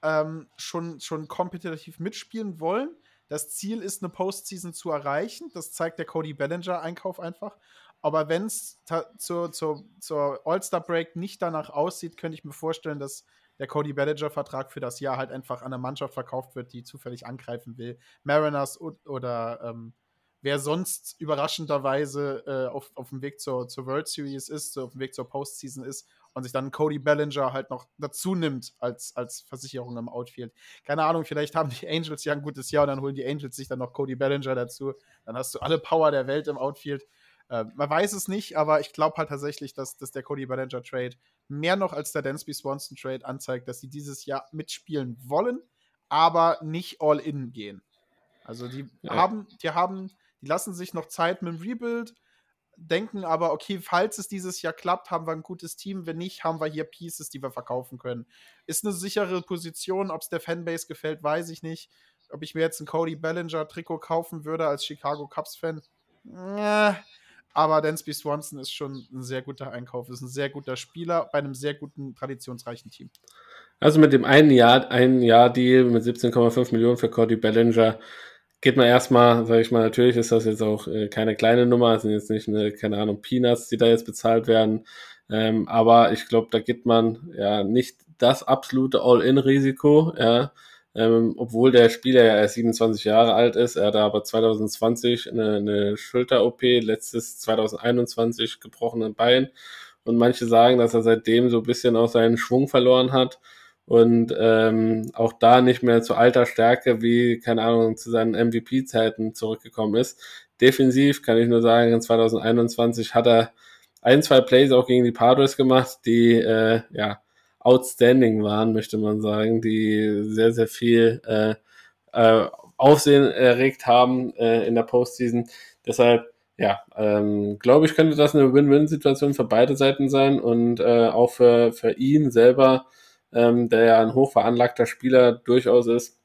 ähm, schon, schon kompetitiv mitspielen wollen. Das Ziel ist, eine Postseason zu erreichen. Das zeigt der Cody Bellinger-Einkauf einfach. Aber wenn es zur, zur, zur All-Star-Break nicht danach aussieht, könnte ich mir vorstellen, dass der Cody Bellinger-Vertrag für das Jahr halt einfach an eine Mannschaft verkauft wird, die zufällig angreifen will. Mariners oder ähm, wer sonst überraschenderweise äh, auf, auf dem Weg zur, zur World Series ist, so auf dem Weg zur Postseason ist und sich dann Cody Bellinger halt noch dazu nimmt als, als Versicherung im Outfield. Keine Ahnung, vielleicht haben die Angels ja ein gutes Jahr und dann holen die Angels sich dann noch Cody Bellinger dazu. Dann hast du alle Power der Welt im Outfield. Äh, man weiß es nicht, aber ich glaube halt tatsächlich, dass, dass der Cody Bellinger Trade mehr noch als der Dansby Swanson Trade anzeigt, dass sie dieses Jahr mitspielen wollen, aber nicht all in gehen. Also die ja. haben, die haben, die lassen sich noch Zeit mit dem Rebuild, denken aber, okay, falls es dieses Jahr klappt, haben wir ein gutes Team. Wenn nicht, haben wir hier Pieces, die wir verkaufen können. Ist eine sichere Position. Ob es der Fanbase gefällt, weiß ich nicht. Ob ich mir jetzt ein Cody Bellinger Trikot kaufen würde als Chicago Cubs Fan, äh, aber Dansby Swanson ist schon ein sehr guter Einkauf, ist ein sehr guter Spieler bei einem sehr guten, traditionsreichen Team. Also mit dem einen Jahr, einen Jahr Deal mit 17,5 Millionen für Cody Bellinger geht man erstmal, sage ich mal, natürlich ist das jetzt auch äh, keine kleine Nummer, es sind jetzt nicht eine, keine Ahnung, Peanuts, die da jetzt bezahlt werden. Ähm, aber ich glaube, da geht man ja nicht das absolute All-In-Risiko, ja, ähm, obwohl der Spieler ja erst 27 Jahre alt ist. Er hatte aber 2020 eine, eine Schulter-OP, letztes 2021 gebrochenen Bein. Und manche sagen, dass er seitdem so ein bisschen auch seinen Schwung verloren hat und ähm, auch da nicht mehr zu alter Stärke wie, keine Ahnung, zu seinen MVP-Zeiten zurückgekommen ist. Defensiv kann ich nur sagen, in 2021 hat er ein, zwei Plays auch gegen die Padres gemacht, die äh, ja outstanding waren, möchte man sagen, die sehr, sehr viel äh, äh, Aufsehen erregt haben äh, in der Postseason. Deshalb, ja, ähm, glaube ich, könnte das eine Win-Win-Situation für beide Seiten sein und äh, auch für, für ihn selber, ähm, der ja ein hochveranlagter Spieler durchaus ist,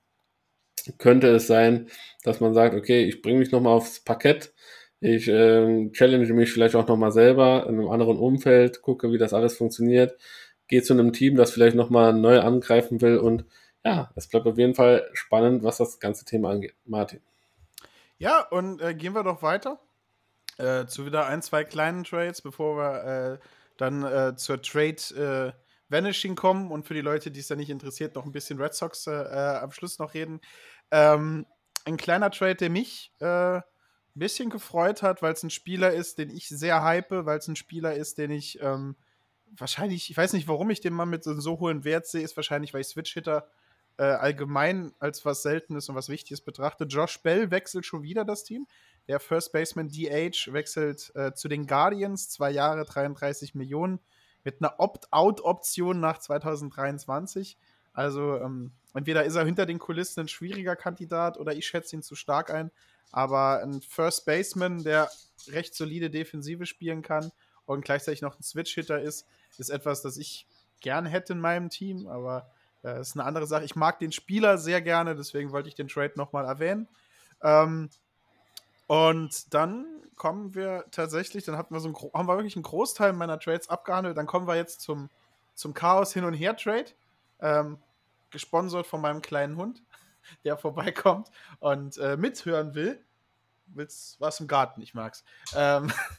könnte es sein, dass man sagt, okay, ich bringe mich nochmal aufs Parkett, ich äh, challenge mich vielleicht auch nochmal selber in einem anderen Umfeld, gucke, wie das alles funktioniert geht zu einem Team, das vielleicht nochmal neu angreifen will. Und ja, es bleibt auf jeden Fall spannend, was das ganze Thema angeht. Martin. Ja, und äh, gehen wir doch weiter äh, zu wieder ein, zwei kleinen Trades, bevor wir äh, dann äh, zur Trade äh, Vanishing kommen und für die Leute, die es da nicht interessiert, noch ein bisschen Red Sox äh, am Schluss noch reden. Ähm, ein kleiner Trade, der mich ein bisschen gefreut hat, weil es ein Spieler ist, den ich sehr hype, weil es ein Spieler ist, den ich ähm, wahrscheinlich, ich weiß nicht, warum ich den mal mit so, so hohen Wert sehe, ist wahrscheinlich, weil ich Switch-Hitter äh, allgemein als was Seltenes und was Wichtiges betrachte. Josh Bell wechselt schon wieder das Team. Der First Baseman DH wechselt äh, zu den Guardians, zwei Jahre, 33 Millionen, mit einer Opt-out-Option nach 2023. Also ähm, entweder ist er hinter den Kulissen ein schwieriger Kandidat oder ich schätze ihn zu stark ein. Aber ein First Baseman, der recht solide Defensive spielen kann und gleichzeitig noch ein Switch-Hitter ist, ist etwas, das ich gern hätte in meinem Team, aber äh, ist eine andere Sache. Ich mag den Spieler sehr gerne, deswegen wollte ich den Trade nochmal erwähnen. Ähm, und dann kommen wir tatsächlich, dann hatten wir so ein, haben wir wirklich einen Großteil meiner Trades abgehandelt. Dann kommen wir jetzt zum, zum Chaos hin und her Trade. Ähm, gesponsert von meinem kleinen Hund, der vorbeikommt und äh, mithören will. Willst was im Garten, ich mag's. Ähm,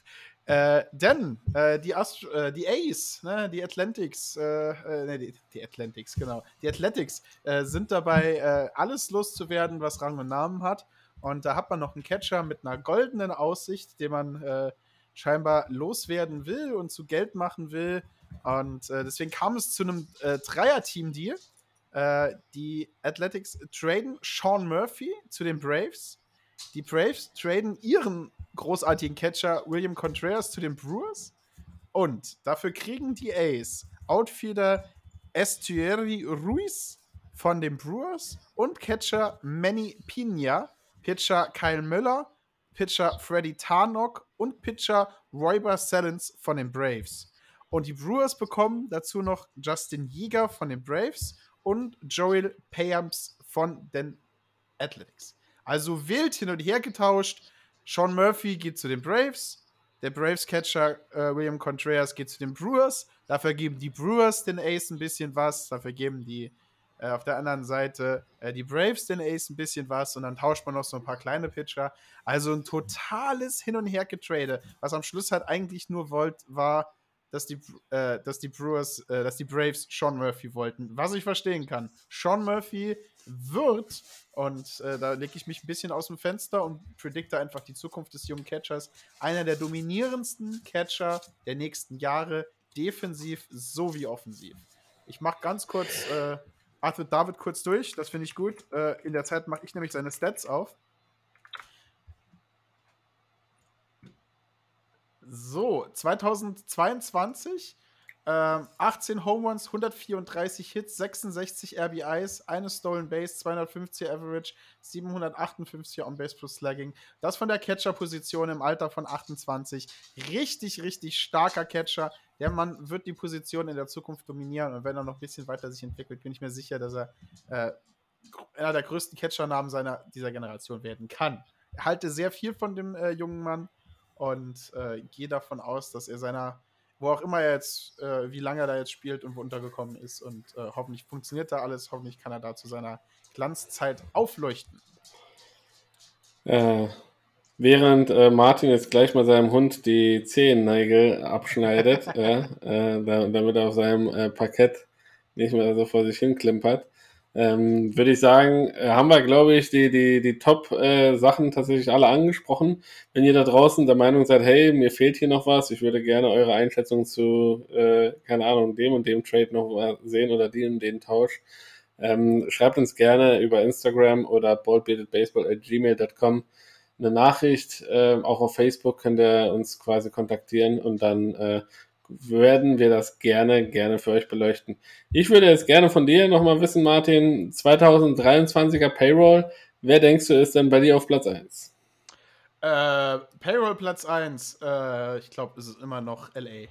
äh, denn äh, die, Astro äh, die Ace, ne, die Athletics, äh, äh, ne, die, die, Athletics, genau, die Athletics sind dabei, alles loszuwerden, was Rang und Namen hat. Und da hat man noch einen Catcher mit einer goldenen Aussicht, den man äh, scheinbar loswerden will und zu Geld machen will. Und äh, deswegen kam es zu einem äh, Dreier-Team-Deal. Äh, die Athletics traden Sean Murphy zu den Braves. Die Braves traden ihren großartigen Catcher William Contreras zu den Brewers. Und dafür kriegen die A's Outfielder Estuary Ruiz von den Brewers und Catcher Manny Pina Pitcher Kyle Müller, Pitcher Freddy Tarnock und Pitcher Royber Sellens von den Braves. Und die Brewers bekommen dazu noch Justin Jäger von den Braves und Joel Payams von den Athletics. Also wild hin und her getauscht. Sean Murphy geht zu den Braves. Der Braves-Catcher äh, William Contreras geht zu den Brewers. Dafür geben die Brewers den Ace ein bisschen was. Dafür geben die äh, auf der anderen Seite äh, die Braves den Ace ein bisschen was und dann tauscht man noch so ein paar kleine Pitcher. Also ein totales Hin- und Her-Getrade, was am Schluss halt eigentlich nur wollt, war, dass die, äh, dass die Brewers, äh, dass die Braves Sean Murphy wollten. Was ich verstehen kann. Sean Murphy wird, und äh, da lege ich mich ein bisschen aus dem Fenster und predikte einfach die Zukunft des jungen Catchers, einer der dominierendsten Catcher der nächsten Jahre, defensiv sowie offensiv. Ich mache ganz kurz äh, atmet David kurz durch, das finde ich gut. Äh, in der Zeit mache ich nämlich seine Stats auf. So, 2022 ähm, 18 Home Runs, 134 Hits, 66 RBIs, eine Stolen Base, 250 Average, 758 On-Base plus Slagging. Das von der Catcher-Position im Alter von 28. Richtig, richtig starker Catcher. Der Mann wird die Position in der Zukunft dominieren und wenn er noch ein bisschen weiter sich entwickelt, bin ich mir sicher, dass er äh, einer der größten Catcher-Namen seiner, dieser Generation werden kann. Ich halte sehr viel von dem äh, jungen Mann und äh, gehe davon aus, dass er seiner wo auch immer er jetzt, äh, wie lange er da jetzt spielt und wo untergekommen ist. Und äh, hoffentlich funktioniert da alles. Hoffentlich kann er da zu seiner Glanzzeit aufleuchten. Äh, während äh, Martin jetzt gleich mal seinem Hund die Zehennägel abschneidet, äh, damit er auf seinem äh, Parkett nicht mehr so vor sich hin klimpert, ähm, würde ich sagen, äh, haben wir, glaube ich, die, die, die Top-Sachen äh, tatsächlich alle angesprochen. Wenn ihr da draußen der Meinung seid, hey, mir fehlt hier noch was, ich würde gerne eure Einschätzung zu, äh, keine Ahnung, dem und dem Trade noch sehen oder den und den Tausch, ähm, schreibt uns gerne über Instagram oder boldbeatedbaseball.gmail.com eine Nachricht. Äh, auch auf Facebook könnt ihr uns quasi kontaktieren und dann äh, werden wir das gerne, gerne für euch beleuchten. Ich würde jetzt gerne von dir nochmal wissen, Martin, 2023er Payroll, wer denkst du ist denn bei dir auf Platz 1? Äh, Payroll Platz 1, äh, ich glaube, es ist immer noch LA.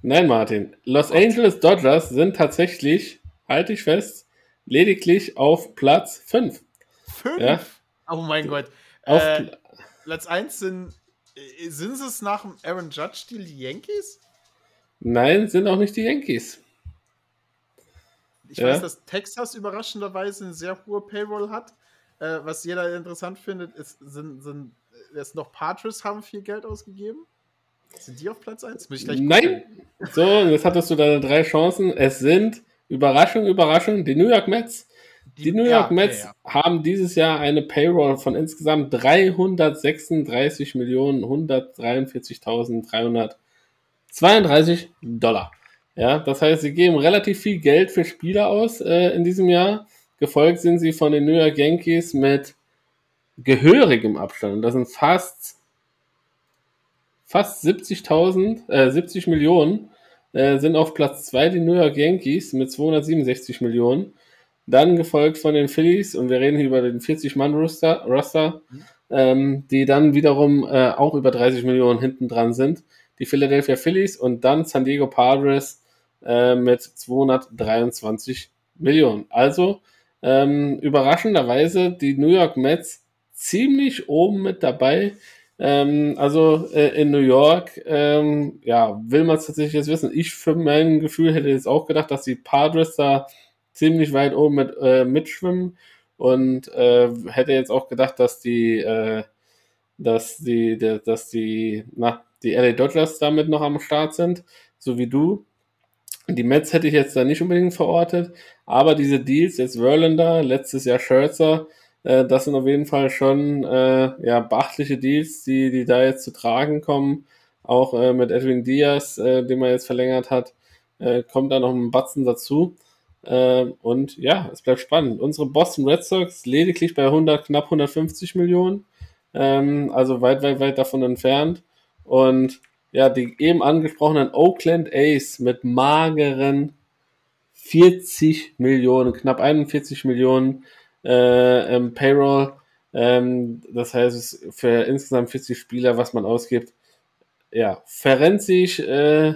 Nein, Martin. Los Angeles Dodgers sind tatsächlich, halte ich fest, lediglich auf Platz 5. 5? Ja? Oh mein Gott. Auf äh, Platz 1 sind, äh, sind es nach dem Aaron Judge-Deal die Yankees? Nein, sind auch nicht die Yankees. Ich ja. weiß, dass Texas überraschenderweise eine sehr hohe Payroll hat. Äh, was jeder interessant findet, ist, sind, sind ist noch Patriots haben viel Geld ausgegeben. Sind die auf Platz 1? Nein. So, jetzt hattest du deine drei Chancen. Es sind Überraschung, Überraschung, die New York Mets. Die, die New York ja, Mets ja, ja. haben dieses Jahr eine Payroll von insgesamt 336 Millionen 143.300 32 Dollar. Ja, das heißt, sie geben relativ viel Geld für Spieler aus äh, in diesem Jahr. Gefolgt sind sie von den New York Yankees mit gehörigem Abstand. Das sind fast, fast 70.000, äh, 70 Millionen äh, sind auf Platz 2 die New York Yankees mit 267 Millionen. Dann gefolgt von den Phillies und wir reden hier über den 40-Mann-Roster, Roster, mhm. ähm, die dann wiederum äh, auch über 30 Millionen hinten dran sind die Philadelphia Phillies und dann San Diego Padres äh, mit 223 Millionen. Also ähm, überraschenderweise die New York Mets ziemlich oben mit dabei. Ähm, also äh, in New York, ähm, ja, will man es tatsächlich jetzt wissen. Ich für mein Gefühl hätte jetzt auch gedacht, dass die Padres da ziemlich weit oben mit, äh, mitschwimmen und äh, hätte jetzt auch gedacht, dass die, äh, dass die, der, dass die, na, die LA Dodgers damit noch am Start sind, so wie du. Die Mets hätte ich jetzt da nicht unbedingt verortet, aber diese Deals, jetzt Verlander, letztes Jahr Scherzer, äh, das sind auf jeden Fall schon äh, ja, beachtliche Deals, die, die da jetzt zu tragen kommen. Auch äh, mit Edwin Diaz, äh, den man jetzt verlängert hat, äh, kommt da noch ein Batzen dazu. Äh, und ja, es bleibt spannend. Unsere Boston Red Sox lediglich bei 100, knapp 150 Millionen, ähm, also weit, weit, weit davon entfernt. Und ja, die eben angesprochenen Oakland A's mit mageren 40 Millionen, knapp 41 Millionen äh, im Payroll. Ähm, das heißt, für insgesamt 40 Spieler, was man ausgibt, ja, verrennt sich äh,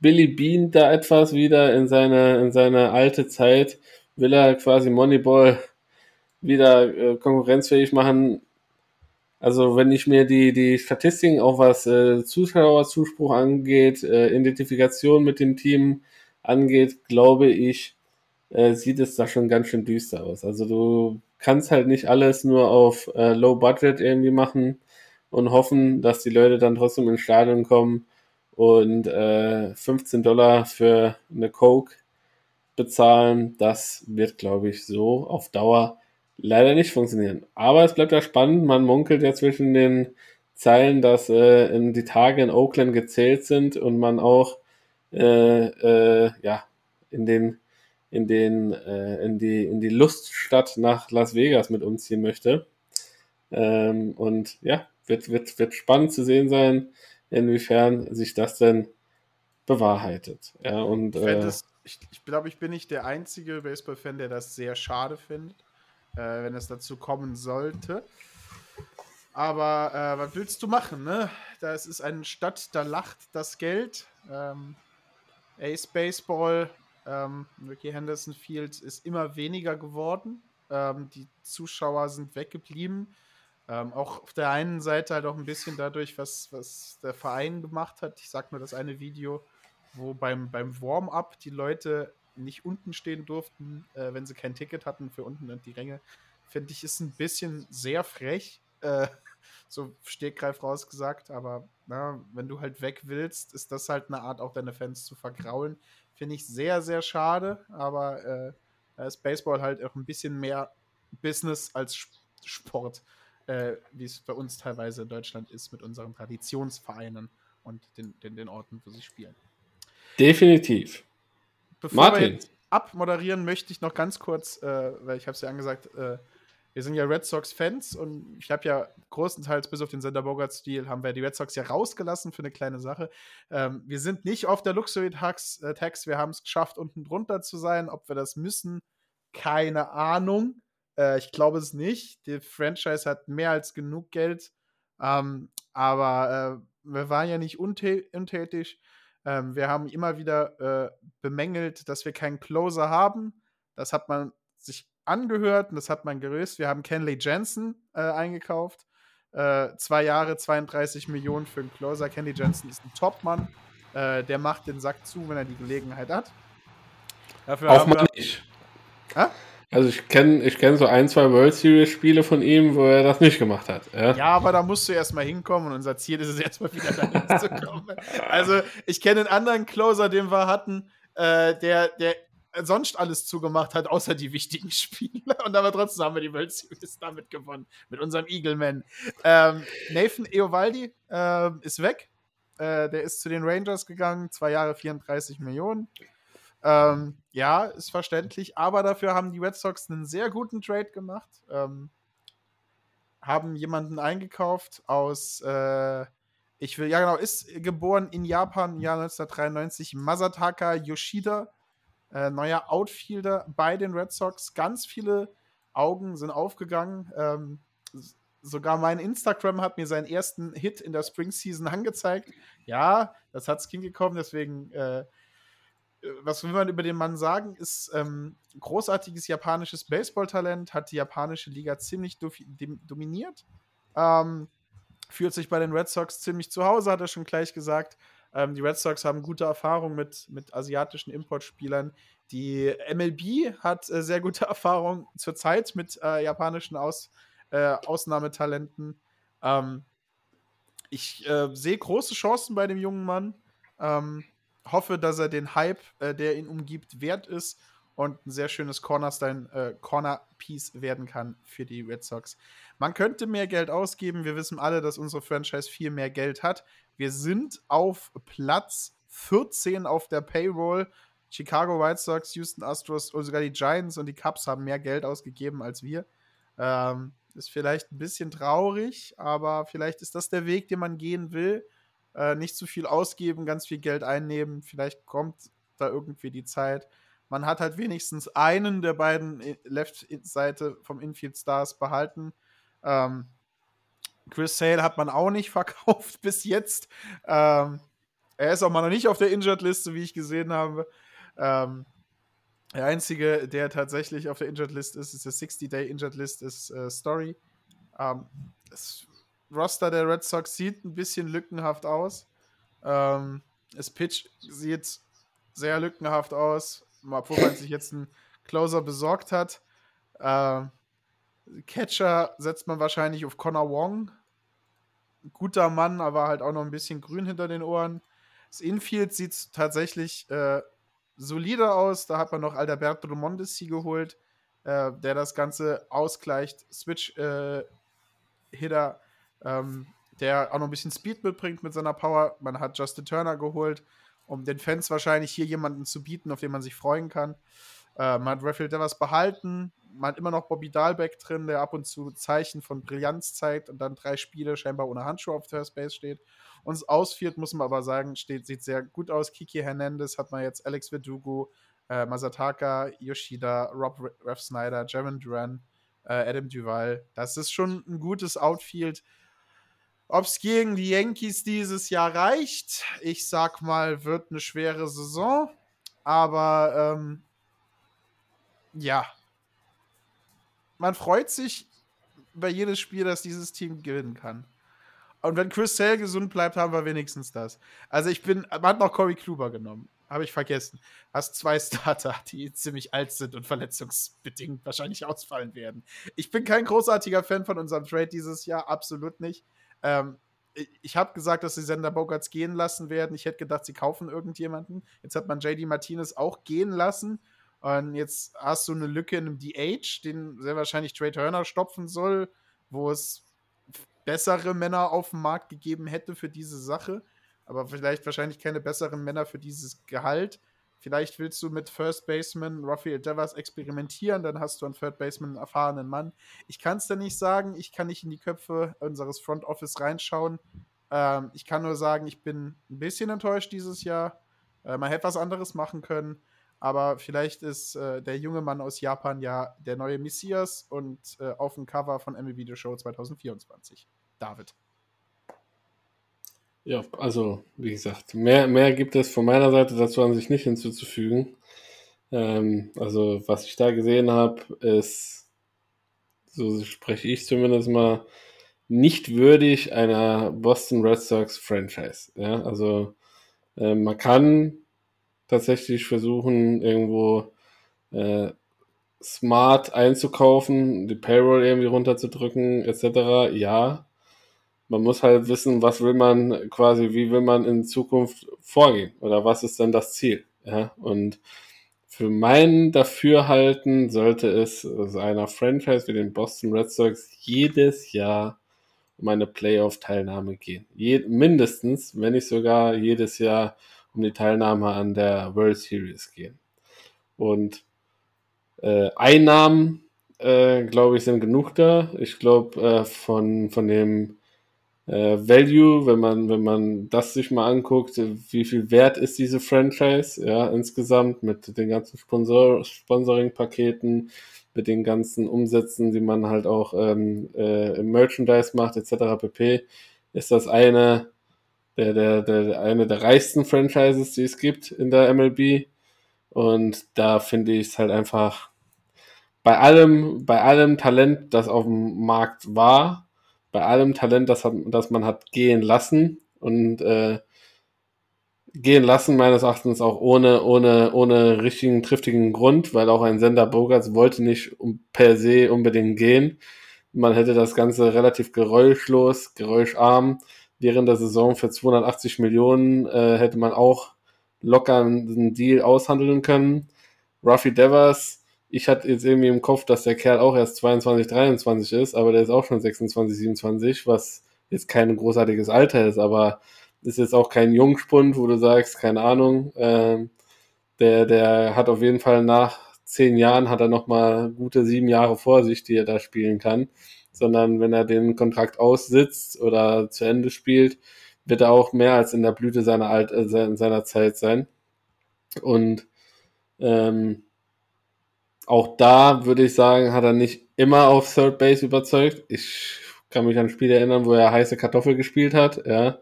Billy Bean da etwas wieder in seine, in seine alte Zeit, will er quasi Moneyball wieder äh, konkurrenzfähig machen. Also wenn ich mir die, die Statistiken, auch was äh, Zuschauerzuspruch angeht, äh, Identifikation mit dem Team angeht, glaube ich, äh, sieht es da schon ganz schön düster aus. Also du kannst halt nicht alles nur auf äh, Low Budget irgendwie machen und hoffen, dass die Leute dann trotzdem ins Stadion kommen und äh, 15 Dollar für eine Coke bezahlen. Das wird, glaube ich, so auf Dauer leider nicht funktionieren. Aber es bleibt ja spannend. Man munkelt ja zwischen den Zeilen, dass äh, in die Tage in Oakland gezählt sind und man auch äh, äh, ja in den in den äh, in die in die Luststadt nach Las Vegas mit umziehen möchte. Ähm, und ja, wird wird wird spannend zu sehen sein, inwiefern sich das denn bewahrheitet. Ja und Ich, äh, das, ich, ich glaube, ich bin nicht der einzige Baseball-Fan, der das sehr schade findet, äh, wenn es dazu kommen sollte. Aber äh, was willst du machen, ne? Das ist eine Stadt, da lacht das Geld. Ähm, Ace Baseball, ähm, Ricky Henderson Field ist immer weniger geworden. Ähm, die Zuschauer sind weggeblieben. Ähm, auch auf der einen Seite halt auch ein bisschen dadurch, was, was der Verein gemacht hat. Ich sag nur das eine Video, wo beim, beim Warm-up die Leute nicht unten stehen durften, äh, wenn sie kein Ticket hatten für unten und die Ränge. Finde ich, ist ein bisschen sehr frech. Äh, so stegreif rausgesagt, aber na, wenn du halt weg willst, ist das halt eine Art, auch deine Fans zu vergraulen. Finde ich sehr, sehr schade, aber äh, ist Baseball halt auch ein bisschen mehr Business als Sp- Sport, äh, wie es bei uns teilweise in Deutschland ist mit unseren Traditionsvereinen und den, den, den Orten, wo sie spielen. definitiv. Bevor wir Martin. jetzt abmoderieren, möchte ich noch ganz kurz, äh, weil ich habe es ja angesagt, äh, wir sind ja Red Sox-Fans und ich habe ja großenteils bis auf den Sender Bogart-Stil haben wir die Red Sox ja rausgelassen für eine kleine Sache. Ähm, wir sind nicht auf der Luxury-Tax, äh, Tax, wir haben es geschafft, unten drunter zu sein. Ob wir das müssen, keine Ahnung. Äh, ich glaube es nicht. Die Franchise hat mehr als genug Geld. Ähm, aber äh, wir waren ja nicht untä untätig. Ähm, wir haben immer wieder äh, bemängelt, dass wir keinen Closer haben. Das hat man sich angehört und das hat man gelöst. Wir haben Kenley Jensen äh, eingekauft. Äh, zwei Jahre, 32 Millionen für einen Closer. Kenley Jensen ist ein Topmann. Äh, der macht den Sack zu, wenn er die Gelegenheit hat. Dafür Auch mal wir, nicht. Hä? Also ich kenne ich kenn so ein, zwei World Series Spiele von ihm, wo er das nicht gemacht hat. Ja. Ja, aber da musst du erstmal hinkommen und unser Ziel ist es erstmal wieder dahin zu kommen. Also, ich kenne einen anderen Closer, den wir hatten, äh, der, der sonst alles zugemacht hat, außer die wichtigen Spiele. Und aber trotzdem haben wir die World Series damit gewonnen, mit unserem Eagleman. Ähm, Nathan Eovaldi äh, ist weg. Äh, der ist zu den Rangers gegangen, zwei Jahre 34 Millionen. Ähm, ja, ist verständlich, aber dafür haben die Red Sox einen sehr guten Trade gemacht. Ähm, haben jemanden eingekauft aus, äh, ich will, ja genau, ist geboren in Japan im Jahr 1993, Masataka Yoshida, äh, neuer Outfielder bei den Red Sox. Ganz viele Augen sind aufgegangen. Ähm, sogar mein Instagram hat mir seinen ersten Hit in der Spring Season angezeigt. Ja, das hat's hingekommen, deswegen äh, was will man über den Mann sagen? Ist ähm, großartiges japanisches Baseballtalent, hat die japanische Liga ziemlich dominiert. Ähm, fühlt sich bei den Red Sox ziemlich zu Hause, hat er schon gleich gesagt. Ähm, die Red Sox haben gute Erfahrungen mit, mit asiatischen Importspielern. Die MLB hat äh, sehr gute Erfahrungen zurzeit mit äh, japanischen Aus, äh, Ausnahmetalenten. Ähm, ich äh, sehe große Chancen bei dem jungen Mann. Hoffe, dass er den Hype, äh, der ihn umgibt, wert ist und ein sehr schönes Cornerstein, äh, Corner-Piece werden kann für die Red Sox. Man könnte mehr Geld ausgeben. Wir wissen alle, dass unsere Franchise viel mehr Geld hat. Wir sind auf Platz 14 auf der Payroll. Chicago White Sox, Houston Astros und sogar die Giants und die Cubs haben mehr Geld ausgegeben als wir. Ähm, ist vielleicht ein bisschen traurig, aber vielleicht ist das der Weg, den man gehen will. Äh, nicht zu viel ausgeben, ganz viel Geld einnehmen. Vielleicht kommt da irgendwie die Zeit. Man hat halt wenigstens einen der beiden Left-Seite vom Infield Stars behalten. Ähm, Chris Sale hat man auch nicht verkauft bis jetzt. Ähm, er ist auch mal noch nicht auf der Injured-Liste, wie ich gesehen habe. Ähm, der einzige, der tatsächlich auf der Injured List ist, ist der 60-Day Injured List, ist äh, Story. Ähm, das Roster der Red Sox sieht ein bisschen lückenhaft aus. Ähm, das Pitch sieht sehr lückenhaft aus, obwohl man sich jetzt einen Closer besorgt hat. Ähm, Catcher setzt man wahrscheinlich auf Connor Wong. Guter Mann, aber halt auch noch ein bisschen grün hinter den Ohren. Das Infield sieht tatsächlich äh, solider aus. Da hat man noch Alberto Mondesi geholt, äh, der das Ganze ausgleicht. Switch-Hitter, äh, ähm, der auch noch ein bisschen Speed mitbringt mit seiner Power. Man hat Justin Turner geholt, um den Fans wahrscheinlich hier jemanden zu bieten, auf den man sich freuen kann. Äh, man hat Raphael Devers behalten. Man hat immer noch Bobby Dahlbeck drin, der ab und zu Zeichen von Brillanz zeigt und dann drei Spiele scheinbar ohne Handschuhe auf First Base steht uns ausführt, muss man aber sagen, steht, sieht sehr gut aus. Kiki Hernandez hat man jetzt, Alex Verdugo, äh, Masataka, Yoshida, Rob Rev Snyder, Jaron Duran, äh, Adam Duval. Das ist schon ein gutes Outfield. Ob es gegen die Yankees dieses Jahr reicht, ich sag mal, wird eine schwere Saison. Aber ähm, ja, man freut sich über jedes Spiel, das dieses Team gewinnen kann. Und wenn Chris Sale gesund bleibt, haben wir wenigstens das. Also ich bin, man hat noch Corey Kluber genommen. Habe ich vergessen. Hast zwei Starter, die ziemlich alt sind und verletzungsbedingt wahrscheinlich ausfallen werden. Ich bin kein großartiger Fan von unserem Trade dieses Jahr, absolut nicht. Ähm, ich habe gesagt, dass sie Sender Bogarts gehen lassen werden. Ich hätte gedacht, sie kaufen irgendjemanden. Jetzt hat man JD Martinez auch gehen lassen. Und jetzt hast du eine Lücke in einem DH, den sehr wahrscheinlich Trey Turner stopfen soll, wo es bessere Männer auf dem Markt gegeben hätte für diese Sache, aber vielleicht wahrscheinlich keine besseren Männer für dieses Gehalt. Vielleicht willst du mit First Baseman Raphael Devers experimentieren, dann hast du einen Third Baseman einen erfahrenen Mann. Ich kann es dir nicht sagen, ich kann nicht in die Köpfe unseres Front Office reinschauen. Ähm, ich kann nur sagen, ich bin ein bisschen enttäuscht dieses Jahr. Äh, man hätte was anderes machen können. Aber vielleicht ist äh, der junge Mann aus Japan ja der neue Messias und äh, auf dem Cover von MLB The Show 2024. David. Ja, also wie gesagt, mehr, mehr gibt es von meiner Seite dazu an sich nicht hinzuzufügen. Ähm, also was ich da gesehen habe, ist, so spreche ich zumindest mal, nicht würdig einer Boston Red Sox Franchise. Ja, also äh, man kann tatsächlich versuchen, irgendwo äh, smart einzukaufen, die Payroll irgendwie runterzudrücken, etc. Ja, man muss halt wissen, was will man quasi, wie will man in Zukunft vorgehen oder was ist denn das Ziel. Ja, und für mein Dafürhalten sollte es einer Franchise wie den Boston Red Sox jedes Jahr um eine Playoff-Teilnahme gehen. Je, mindestens, wenn nicht sogar jedes Jahr um die Teilnahme an der World Series gehen. Und äh, Einnahmen, äh, glaube ich, sind genug da. Ich glaube, äh, von, von dem äh, Value, wenn man, wenn man das sich mal anguckt, wie viel wert ist diese Franchise, ja, insgesamt mit den ganzen Sponsor Sponsoring-Paketen, mit den ganzen Umsätzen, die man halt auch ähm, äh, im Merchandise macht, etc. pp, ist das eine der, der, der, eine der reichsten Franchises, die es gibt in der MLB. Und da finde ich es halt einfach bei allem, bei allem Talent, das auf dem Markt war, bei allem Talent, das, hat, das man hat gehen lassen und äh, gehen lassen, meines Erachtens auch ohne, ohne, ohne richtigen, triftigen Grund, weil auch ein Sender Bogarts wollte nicht per se unbedingt gehen. Man hätte das Ganze relativ geräuschlos, geräuscharm während der Saison für 280 Millionen äh, hätte man auch locker einen Deal aushandeln können. Ruffy Devers, ich hatte jetzt irgendwie im Kopf, dass der Kerl auch erst 22, 23 ist, aber der ist auch schon 26, 27, was jetzt kein großartiges Alter ist, aber ist jetzt auch kein Jungspund, wo du sagst, keine Ahnung, äh, der, der hat auf jeden Fall nach zehn Jahren hat er nochmal gute sieben Jahre vor sich, die er da spielen kann. Sondern wenn er den Kontrakt aussitzt oder zu Ende spielt, wird er auch mehr als in der Blüte seiner, Alt äh, seiner Zeit sein. Und ähm, auch da würde ich sagen, hat er nicht immer auf Third Base überzeugt. Ich kann mich an Spiele erinnern, wo er heiße Kartoffel gespielt hat, ja.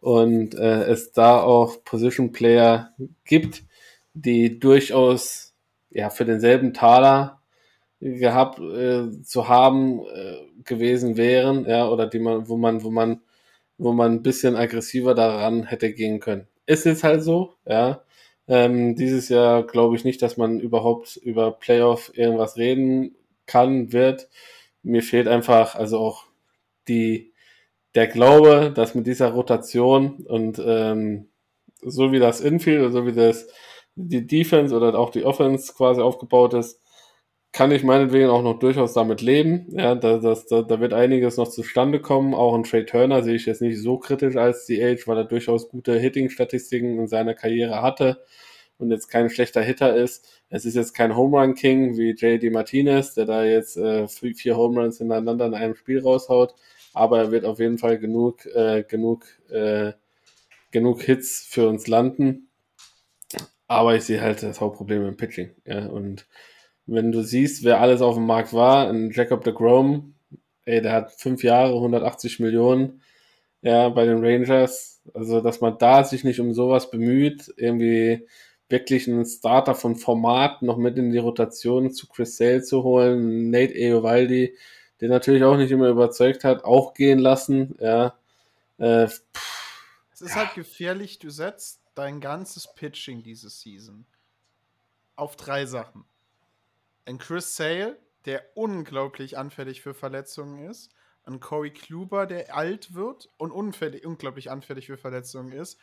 Und äh, es da auch Position Player gibt, die durchaus ja für denselben Taler gehabt äh, zu haben äh, gewesen wären, ja, oder die man, wo man, wo man, wo man ein bisschen aggressiver daran hätte gehen können. Ist jetzt halt so, ja. Ähm, dieses Jahr glaube ich nicht, dass man überhaupt über Playoff irgendwas reden kann, wird. Mir fehlt einfach, also auch die, der Glaube, dass mit dieser Rotation und ähm, so wie das Infield, so wie das die Defense oder auch die Offense quasi aufgebaut ist, kann ich meinetwegen auch noch durchaus damit leben. Ja, da, das, da, da wird einiges noch zustande kommen. Auch ein Trey Turner sehe ich jetzt nicht so kritisch als CH, weil er durchaus gute Hitting-Statistiken in seiner Karriere hatte und jetzt kein schlechter Hitter ist. Es ist jetzt kein Home Run King wie J.D. Martinez, der da jetzt äh, vier Home Runs hintereinander in einem Spiel raushaut, aber er wird auf jeden Fall genug, äh, genug, äh, genug Hits für uns landen. Aber ich sehe halt das Hauptproblem im Pitching. Ja, und wenn du siehst, wer alles auf dem Markt war, ein Jacob de Grom, ey, der hat fünf Jahre, 180 Millionen, ja, bei den Rangers. Also, dass man da sich nicht um sowas bemüht, irgendwie wirklich einen Starter von Format noch mit in die Rotation zu Chris Sale zu holen, Nate Eovaldi, der natürlich auch nicht immer überzeugt hat, auch gehen lassen, ja. Äh, es ist halt gefährlich, du setzt dein ganzes Pitching diese Season auf drei Sachen. Ein Chris Sale, der unglaublich anfällig für Verletzungen ist. Ein Corey Kluber, der alt wird und unglaublich anfällig für Verletzungen ist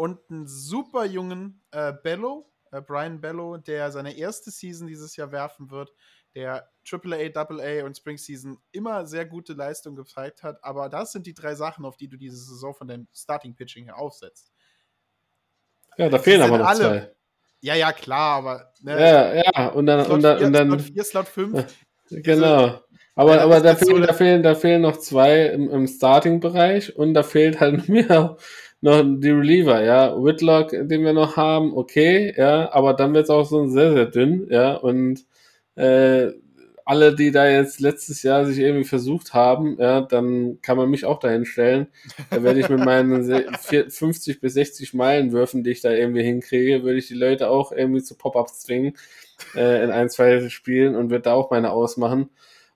und einen super jungen äh, Bello, äh, Brian Bello, der seine erste Season dieses Jahr werfen wird, der AAA, AA und Spring Season immer sehr gute Leistung gezeigt hat. Aber das sind die drei Sachen, auf die du diese Saison von deinem Starting Pitching her aufsetzt. Ja, da fehlen aber noch alle, zwei. Ja, ja, klar, aber. Ne, ja, ja, und dann. Slot und dann, 4, und dann Slot 4, Slot 5. Genau. Aber, ja, aber da, fehlen, da, fehlen, da fehlen noch zwei im, im Starting-Bereich und da fehlt halt mir noch die Reliever, ja. Whitlock, den wir noch haben, okay, ja, aber dann wird es auch so sehr, sehr dünn, ja. Und äh, alle, die da jetzt letztes Jahr sich irgendwie versucht haben, ja, dann kann man mich auch dahin stellen. Da werde ich mit meinen 50 bis 60 Meilen Würfen, die ich da irgendwie hinkriege, würde ich die Leute auch irgendwie zu Pop-Ups zwingen äh, in ein, zwei Spielen und würde da auch meine ausmachen.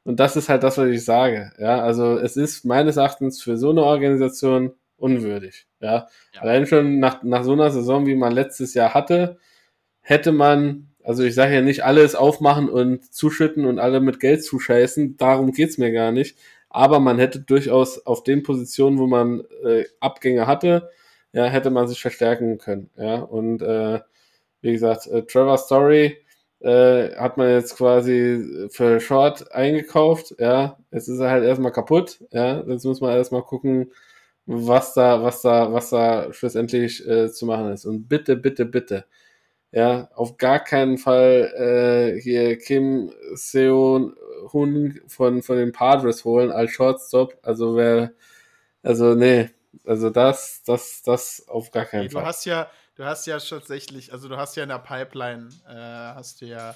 Und das ist halt das, was ich sage. Ja, also es ist meines Erachtens für so eine Organisation unwürdig. Ja, ja. allein schon nach, nach so einer Saison, wie man letztes Jahr hatte, hätte man, also ich sage ja nicht alles aufmachen und zuschütten und alle mit Geld zuscheißen, darum geht's mir gar nicht. Aber man hätte durchaus auf den Positionen, wo man äh, Abgänge hatte, ja, hätte man sich verstärken können. Ja, und äh, wie gesagt, äh, Trevor Story äh, hat man jetzt quasi für Short eingekauft. Ja, jetzt ist er halt erstmal kaputt. Ja, jetzt muss man erstmal gucken, was da, was da, was da schlussendlich äh, zu machen ist. Und bitte, bitte, bitte, ja, auf gar keinen Fall äh, hier Kim Seon Hun von, von den Padres holen als Shortstop. Also wer, also nee, also das, das, das auf gar keinen hey, Fall. Du hast ja, du hast ja tatsächlich, also du hast ja in der Pipeline, äh, hast du ja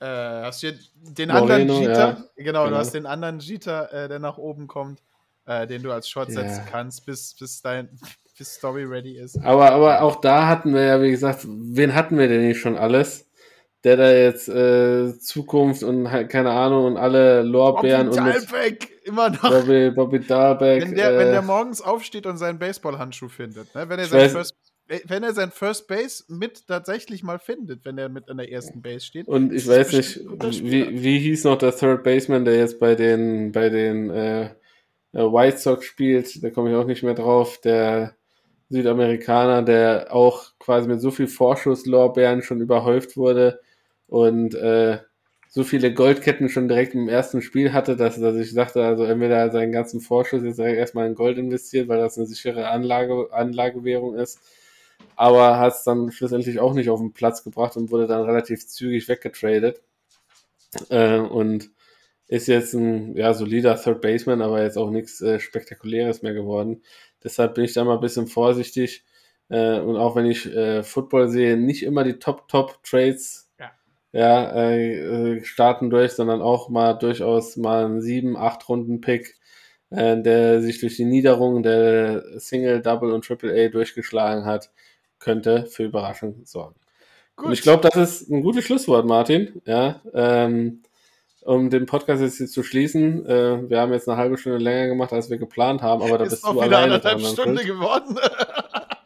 äh, hast du den Moreno, anderen Jeter, ja. genau, genau, du hast den anderen Jeter, äh, der nach oben kommt äh, den du als Short setzen kannst, bis, bis, dein, bis Story ready ist. Aber, aber auch da hatten wir ja, wie gesagt, wen hatten wir denn nicht schon alles? Der da jetzt äh, Zukunft und halt, keine Ahnung und alle Lorbeeren Bobby und Dahlbeck, immer noch. Bobby, Bobby Dahlbeck. wenn, der, äh, wenn der morgens aufsteht und seinen Baseballhandschuh findet, ne? wenn, er sein weiß- First, wenn er sein First Base mit tatsächlich mal findet, wenn er mit an der ersten Base steht. Und ich weiß nicht, wie, wie hieß noch der Third Baseman, der jetzt bei den, bei den äh, äh, White Sox spielt, da komme ich auch nicht mehr drauf, der Südamerikaner, der auch quasi mit so viel Vorschusslorbeeren schon überhäuft wurde und äh, so viele Goldketten schon direkt im ersten Spiel hatte, dass, dass ich dachte, also entweder seinen ganzen Vorschuss jetzt direkt erstmal in Gold investiert, weil das eine sichere Anlage, Anlagewährung ist, aber hat es dann schlussendlich auch nicht auf den Platz gebracht und wurde dann relativ zügig weggetradet. Äh, und ist jetzt ein ja, solider Third Baseman, aber jetzt auch nichts äh, Spektakuläres mehr geworden. Deshalb bin ich da mal ein bisschen vorsichtig. Äh, und auch wenn ich äh, Football sehe, nicht immer die Top-Top-Trades Ja. ja, äh, äh, starten durch, sondern auch mal durchaus mal einen 7, 8 Runden-Pick, äh, der sich durch die Niederung der Single, Double und Triple A durchgeschlagen hat, könnte für Überraschung sorgen. Und ich glaube, das ist ein gutes Schlusswort, Martin. Ja, ähm, um den Podcast jetzt hier zu schließen. Äh, wir haben jetzt eine halbe Stunde länger gemacht, als wir geplant haben, aber da ist bist auch du wieder alleine dran Stunde geworden.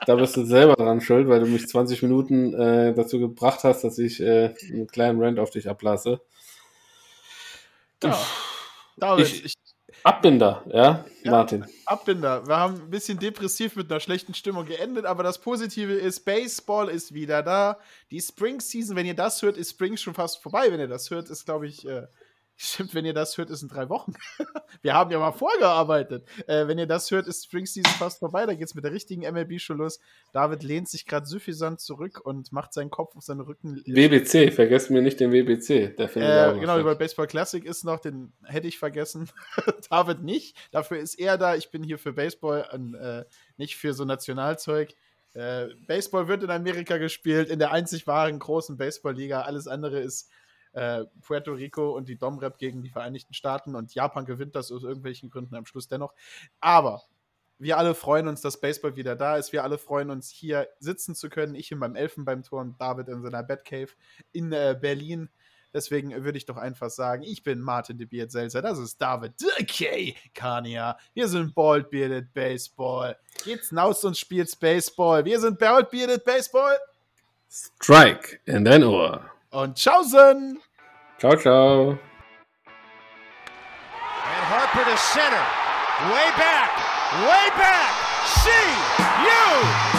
Da bist du selber dran schuld, weil du mich 20 Minuten äh, dazu gebracht hast, dass ich äh, einen kleinen Rant auf dich ablasse. ja. David, Ich- ich, Abbinder, ja, Ja. Martin. Abbinder. Wir haben ein bisschen depressiv mit einer schlechten Stimmung geendet, aber das Positive ist, Baseball ist wieder da. Die Spring Season, wenn ihr das hört, ist Spring schon fast vorbei. Wenn ihr das hört, ist, glaube ich, äh, stimmt, wenn ihr das hört, ist in drei Wochen. Wir haben ja mal vorgearbeitet. Äh, wenn ihr das hört, ist Spring Season fast vorbei. Da geht es mit der richtigen MLB schon los. David lehnt sich gerade suffisant zurück und macht seinen Kopf auf seinen Rücken. WBC, vergesst mir nicht den WBC. Der Äh, genau, über Baseball Classic ist noch, den hätte ich vergessen. David nicht. Dafür ist er da. Ich bin hier für Baseball und äh, nicht für so Nationalzeug. Äh, Baseball wird in Amerika gespielt, in der einzig wahren großen Baseballliga. Alles andere ist äh, Puerto Rico und die Domrep gegen die Vereinigten Staaten und Japan gewinnt das aus irgendwelchen Gründen am Schluss dennoch. Aber wir alle freuen uns, dass Baseball wieder da ist. Wir alle freuen uns, hier sitzen zu können. Ich in meinem Elfenbeintor und David in seiner Batcave in äh, Berlin. Deswegen würde ich doch einfach sagen, ich bin Martin de Beard Seltzer, das ist David okay, Kania. Wir sind Bald Bearded Baseball. Geht's hinaus und spielt's Baseball. Wir sind Bald Bearded Baseball Strike in dein Ohr. Und tschaußen! Ciao, ciao. And Harper to center. Way back. Way back. See you later.